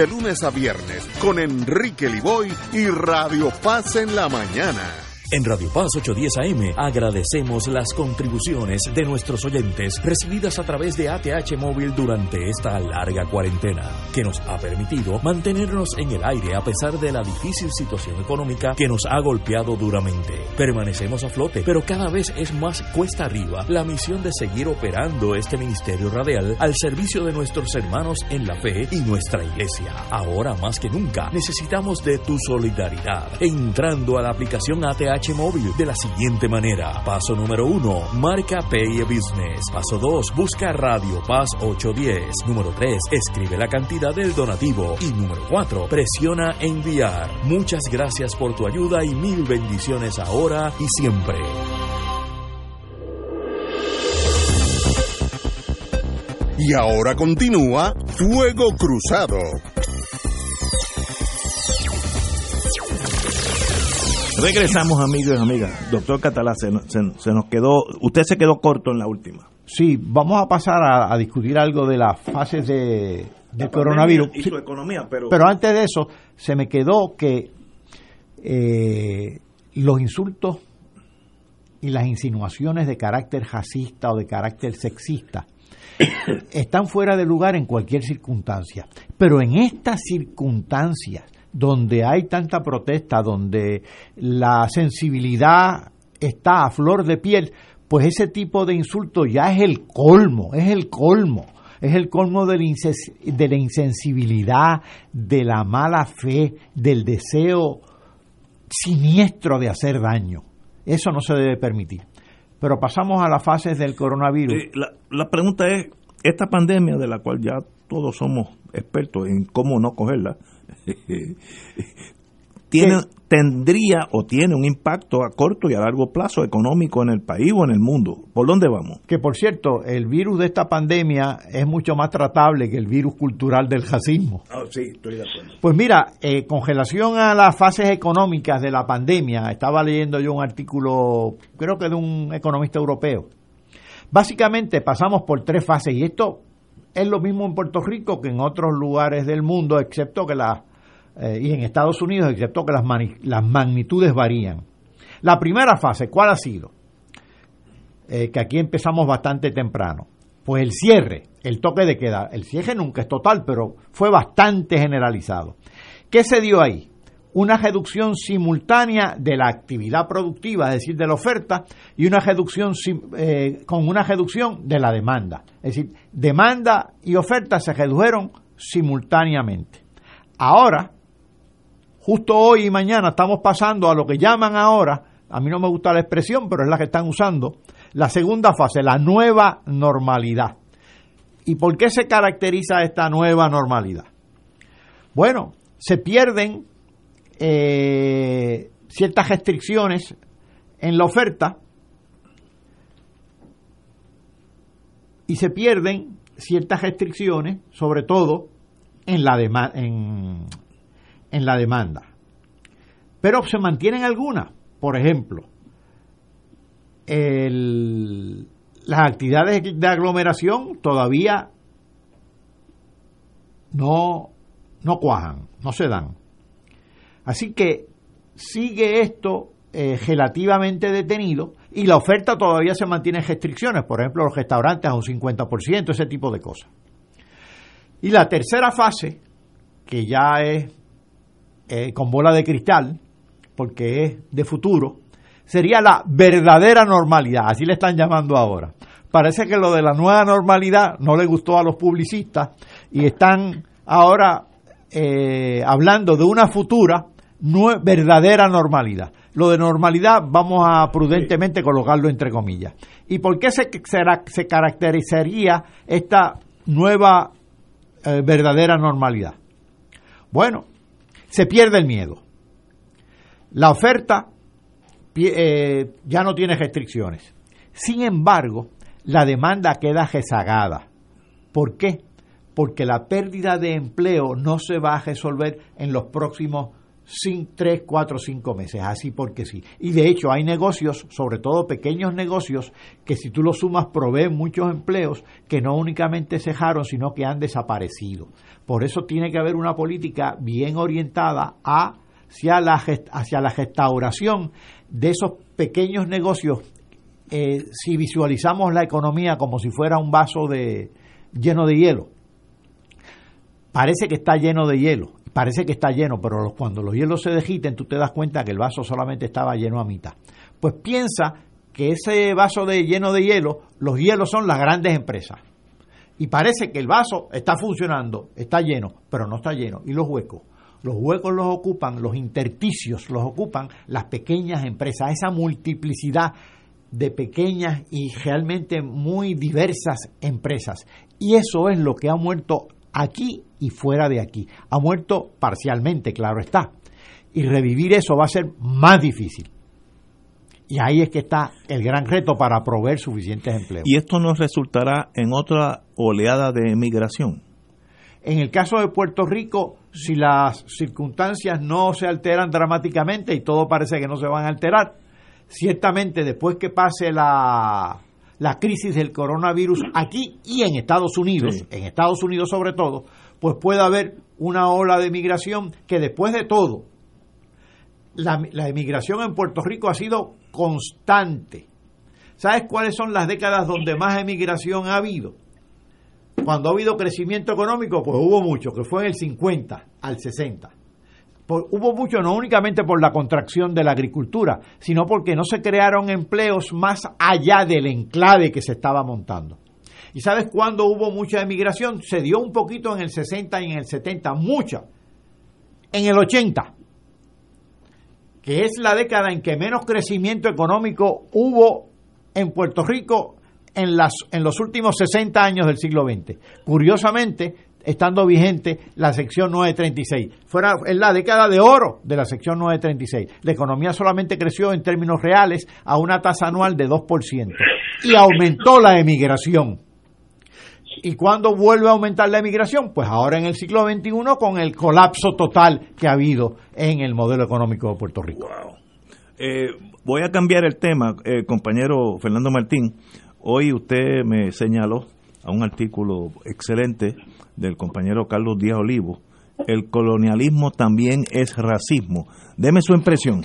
de lunes a viernes con Enrique Liboy y Radio Paz en la mañana. En Radio Paz 810 AM agradecemos las contribuciones de nuestros oyentes recibidas a través de ATH Móvil durante esta larga cuarentena, que nos ha permitido mantenernos en el aire a pesar de la difícil situación económica que nos ha golpeado duramente. Permanecemos a flote, pero cada vez es más cuesta arriba la misión de seguir operando este ministerio radial al servicio de nuestros hermanos en la fe y nuestra iglesia. Ahora más que nunca necesitamos de tu solidaridad. Entrando a la aplicación ATH móvil de la siguiente manera. Paso número 1, marca Pay Business. Paso 2, busca Radio Paz 810. Número 3, escribe la cantidad del donativo. Y número 4, presiona enviar. Muchas gracias por tu ayuda y mil bendiciones ahora y siempre. Y ahora continúa Fuego Cruzado. Regresamos, amigos y amigas. Doctor Catalá, se, nos quedó, usted se quedó corto en la última. Sí, vamos a pasar a, discutir algo de las fases de, del coronavirus. Y su economía, pero... pero antes de eso, se me quedó que eh, los insultos y las insinuaciones de carácter racista o de carácter sexista están fuera de lugar en cualquier circunstancia. Pero en estas circunstancias donde hay tanta protesta, donde la sensibilidad está a flor de piel, pues ese tipo de insulto ya es el colmo, es el colmo, es el colmo de la, insensibilidad, de la mala fe, del deseo siniestro de hacer daño. Eso no se debe permitir. Pero pasamos a las fases del coronavirus. la, la pregunta es, esta pandemia de la cual ya todos somos expertos en cómo no cogerla, tiene, tendría o tiene un impacto a corto y a largo plazo económico en el país o en el mundo. ¿Por dónde vamos? Que por cierto, el virus de esta pandemia es mucho más tratable que el virus cultural del racismo. Ah, sí, estoy de acuerdo. Pues mira, eh, con relación a las fases económicas de la pandemia, estaba leyendo yo un artículo, creo que de un economista europeo. Básicamente pasamos por tres fases y esto es lo mismo en Puerto Rico que en otros lugares del mundo, excepto que las, eh, y en Estados Unidos, excepto que las, magnitudes varían. La primera fase, ¿cuál ha sido? Eh, que aquí empezamos bastante temprano. pues el cierre, el toque de queda, el cierre nunca es total, pero fue bastante generalizado. ¿Qué se dio ahí? Una reducción simultánea de la actividad productiva, es decir, de la oferta, y una reducción eh, con una reducción de la demanda. Es decir, demanda y oferta se redujeron simultáneamente. Ahora, justo hoy y mañana estamos pasando a lo que llaman ahora, a mí no me gusta la expresión, pero es la que están usando, la segunda fase, la nueva normalidad. ¿Y por qué se caracteriza esta nueva normalidad? Bueno, se pierden eh, ciertas restricciones en la oferta y se pierden ciertas restricciones, sobre todo en la, en, en la demanda. Pero se mantienen algunas. Por ejemplo, las actividades de aglomeración todavía no, no cuajan, no se dan. Así que sigue esto eh, relativamente detenido y la oferta todavía se mantiene en restricciones, por ejemplo, los restaurantes a un 50%, ese tipo de cosas. Y la tercera fase, que ya es eh, con bola de cristal, porque es de futuro, sería la verdadera normalidad, así le están llamando ahora. Parece que lo de la nueva normalidad no le gustó a los publicistas y están ahora eh, hablando de una futura verdadera normalidad. Lo de normalidad vamos a prudentemente colocarlo entre comillas. ¿Y por qué se, se caracterizaría esta nueva eh, verdadera normalidad? Bueno, se pierde el miedo. La oferta eh, ya no tiene restricciones. Sin embargo, la demanda queda rezagada. ¿Por qué? Porque la pérdida de empleo no se va a resolver en los próximos 3, 4, 5 meses, así porque sí. Y de hecho hay negocios, sobre todo pequeños negocios, que si tú los sumas proveen muchos empleos que no únicamente cejaron, sino que han desaparecido. Por eso tiene que haber una política bien orientada hacia la, hacia restauración de esos pequeños negocios, eh, si visualizamos la economía como si fuera un vaso de, lleno de hielo. Parece que está lleno de hielo, parece que está lleno, pero cuando los hielos se degiten, tú te das cuenta que el vaso solamente estaba lleno a mitad. Pues piensa que ese vaso de lleno de hielo, los hielos son las grandes empresas. Y parece que el vaso está funcionando, está lleno, pero no está lleno. ¿Y los huecos? Los huecos los ocupan, los intersticios los ocupan las pequeñas empresas, esa multiplicidad de pequeñas y realmente muy diversas empresas. Y eso es lo que ha muerto aquí y fuera de aquí. Ha muerto parcialmente, claro está. Y revivir eso va a ser más difícil. Y ahí es que está el gran reto para proveer suficientes empleos. ¿Y esto nos resultará en otra oleada de emigración? En el caso de Puerto Rico, si las circunstancias no se alteran dramáticamente y todo parece que no se van a alterar, ciertamente después que pase la, la crisis del coronavirus aquí y en Estados Unidos, en Estados Unidos sobre todo, pues puede haber una ola de migración que después de todo, la, la emigración en Puerto Rico ha sido constante. ¿Sabes cuáles son las décadas donde más emigración ha habido? Cuando ha habido crecimiento económico, pues hubo mucho, que fue en el 50 al 60. hubo mucho no únicamente por la contracción de la agricultura, sino porque no se crearon empleos más allá del enclave que se estaba montando. ¿Y sabes cuándo hubo mucha emigración? Se dio un poquito en el 60 y en el 70, mucha. En el 80, que es la década en que menos crecimiento económico hubo en Puerto Rico en, las, en los últimos 60 años del siglo XX. Curiosamente, estando vigente la sección 936. Fuera en la década de oro de la sección 936. La economía solamente creció en términos reales a una tasa anual de 2% y aumentó la emigración. ¿Y cuándo vuelve a aumentar la emigración? Pues ahora en el siglo XXI con el colapso total que ha habido en el modelo económico de Puerto Rico. Eh, voy a cambiar el tema, eh, compañero Fernando Martín. Hoy usted me señaló a un artículo excelente del compañero Carlos Díaz Olivo. El colonialismo también es racismo. Deme su impresión.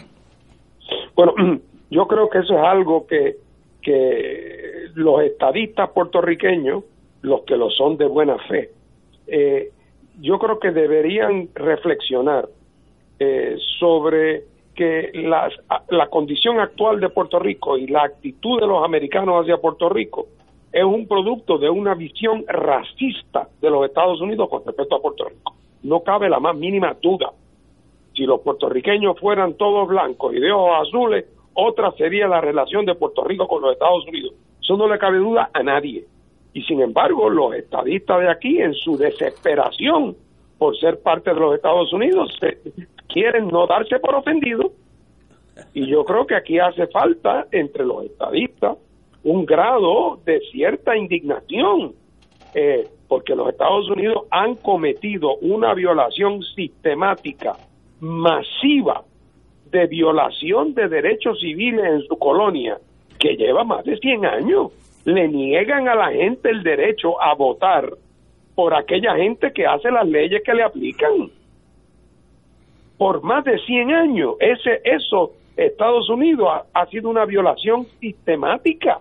Bueno, yo creo que eso es algo que, que los estadistas puertorriqueños, los que lo son de buena fe, eh, yo creo que deberían reflexionar eh, sobre que la, la condición actual de Puerto Rico y la actitud de los americanos hacia Puerto Rico es un producto de una visión racista de los Estados Unidos con respecto a Puerto Rico. No cabe la más mínima duda. Si los puertorriqueños fueran todos blancos y de ojos azules, otra sería la relación de Puerto Rico con los Estados Unidos. Eso no le cabe duda a nadie. Y sin embargo, los estadistas de aquí, en su desesperación por ser parte de los Estados Unidos, quieren no darse por ofendidos. Y yo creo que aquí hace falta entre los estadistas un grado de cierta indignación, eh, porque los Estados Unidos han cometido una violación sistemática, masiva, de violación de derechos civiles en su colonia, que lleva más de 100 años le niegan a la gente el derecho a votar por aquella gente que hace las leyes que le aplican. Por más de 100 años, ese eso Estados Unidos ha, sido una violación sistemática,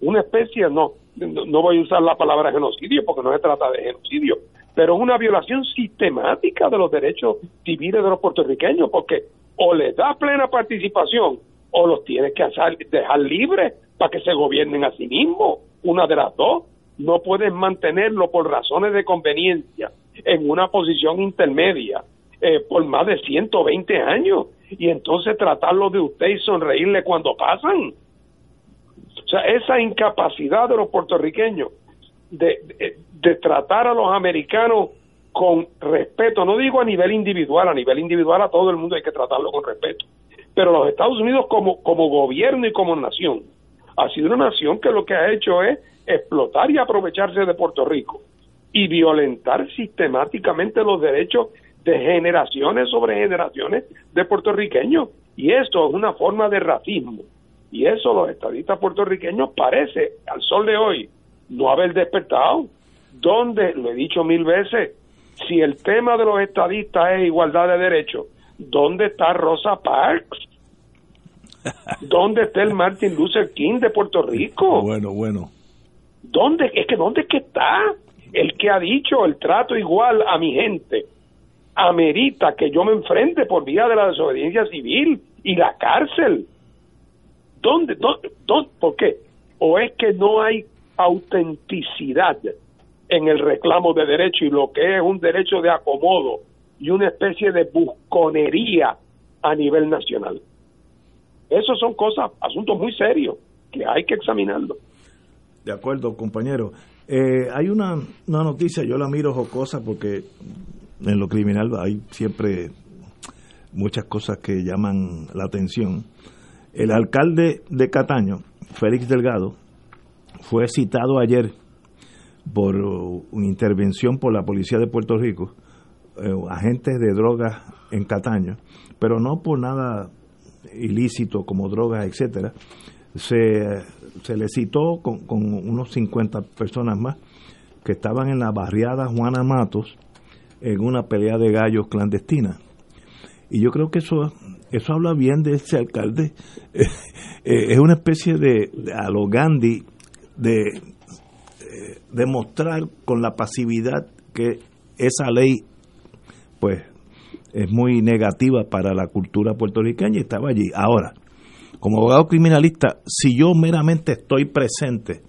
una especie no, no voy a usar la palabra genocidio porque no se trata de genocidio, pero es una violación sistemática de los derechos civiles de los puertorriqueños porque o les da plena participación o los tienes que dejar libres para que se gobiernen a sí mismos, una de las dos. No pueden mantenerlo por razones de conveniencia en una posición intermedia eh, por más de 120 años y entonces tratarlo de usted y sonreírle cuando pasan. O sea, esa incapacidad de los puertorriqueños de, tratar a los americanos con respeto, no digo a nivel individual, a nivel individual a todo el mundo hay que tratarlo con respeto, pero los Estados Unidos como gobierno y como nación ha sido una nación que lo que ha hecho es explotar y aprovecharse de Puerto Rico y violentar sistemáticamente los derechos de generaciones sobre generaciones de puertorriqueños. Y esto es una forma de racismo. Y eso los estadistas puertorriqueños parece, al sol de hoy, no haber despertado. Donde, lo he dicho mil veces, si el tema de los estadistas es igualdad de derechos, ¿dónde está Rosa Parks? ¿Dónde está el Martin Luther King de Puerto Rico? Bueno, bueno. ¿Dónde? Es que ¿dónde es que está? El que ha dicho el trato igual a mi gente amerita que yo me enfrente por vía de la desobediencia civil y la cárcel. ¿Dónde? ¿Dónde? dónde? por qué? ¿O es que no hay autenticidad en el reclamo de derecho y lo que es un derecho de acomodo y una especie de busconería a nivel nacional? Esos son cosas, asuntos muy serios que hay que examinarlo. De acuerdo, compañero. Eh, hay una, una noticia, yo la miro jocosa porque en lo criminal hay siempre muchas cosas que llaman la atención. El alcalde de Cataño, Félix Delgado, fue citado ayer por una intervención por la policía de Puerto Rico, eh, agentes de drogas en Cataño, pero no por nada ilícito como drogas, etcétera, se, se le citó con, unos 50 personas más que estaban en la barriada Juana Matos en una pelea de gallos clandestina. Y yo creo que eso eso habla bien de ese alcalde. Eh, es una especie de, a lo Gandhi de eh, demostrar con la pasividad que esa ley pues es muy negativa para la cultura puertorriqueña y estaba allí. Ahora, como abogado criminalista, si yo meramente estoy presente,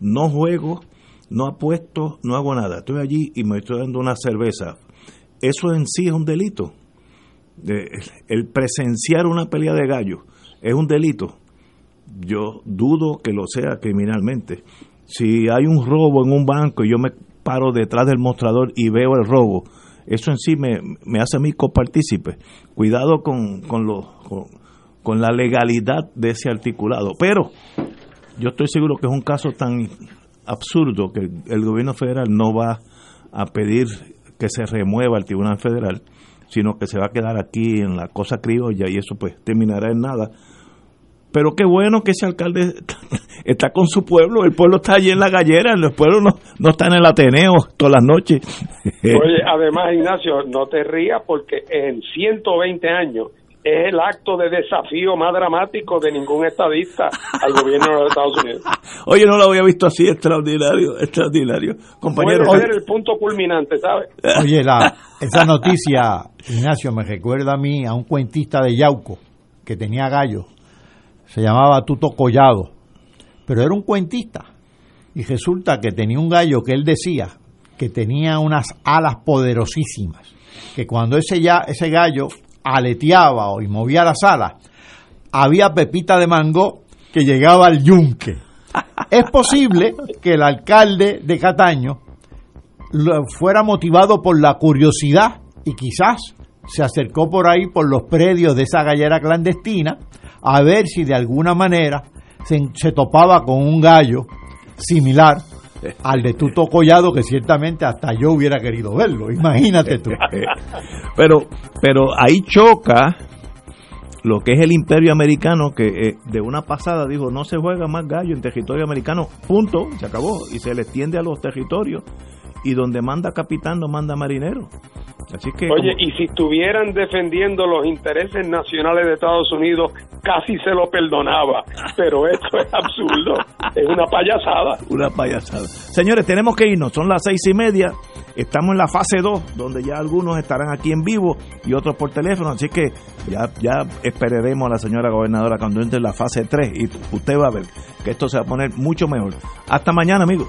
no juego, no apuesto, no hago nada, estoy allí y me estoy dando una cerveza, eso en sí es un delito. El presenciar una pelea de gallos es un delito. Yo dudo que lo sea criminalmente. Si hay un robo en un banco y yo me paro detrás del mostrador y veo el robo, eso en sí me, me hace a mí copartícipe. Cuidado con, con, con, la legalidad de ese articulado. Pero yo estoy seguro que es un caso tan absurdo que el gobierno federal no va a pedir que se remueva el Tribunal Federal, sino que se va a quedar aquí en la cosa criolla y eso pues terminará en nada pero qué bueno que ese alcalde está con su pueblo, el pueblo está allí en la gallera, el pueblo no, no está en el Ateneo todas las noches. Oye, además Ignacio, no te rías porque en 120 años es el acto de desafío más dramático de ningún estadista al gobierno de los Estados Unidos. Oye, no lo había visto así, extraordinario, extraordinario. Compañero. Puede ser el punto culminante, ¿sabes? Oye, la, esa noticia, Ignacio, me recuerda a mí a un cuentista de Yauco que tenía gallos. Se llamaba Tuto Collado, pero era un cuentista. Y resulta que tenía un gallo que él decía que tenía unas alas poderosísimas, que cuando ese, ya, ese gallo aleteaba o y movía las alas, había pepita de mango que llegaba al yunque. Es posible que el alcalde de Cataño fuera motivado por la curiosidad y quizás se acercó por ahí por los predios de esa gallera clandestina a ver si de alguna manera se, se topaba con un gallo similar al de Tuto Collado que ciertamente hasta yo hubiera querido verlo, imagínate tú. Pero, pero ahí choca lo que es el imperio americano que eh, de una pasada dijo no se juega más gallo en territorio americano, punto, se acabó, y se le extiende a los territorios y donde manda capitán no manda marinero. Así que Oye, como- y si estuvieran defendiendo los intereses nacionales de Estados Unidos, casi se lo perdonaba. Pero esto es absurdo, es una payasada. Una payasada. Señores, tenemos que irnos. Son las seis y media. Estamos en la fase 2, donde ya algunos estarán aquí en vivo y otros por teléfono. Así que ya, ya esperaremos a la señora gobernadora cuando entre en la fase 3 y usted va a ver que esto se va a poner mucho mejor. Hasta mañana, amigos.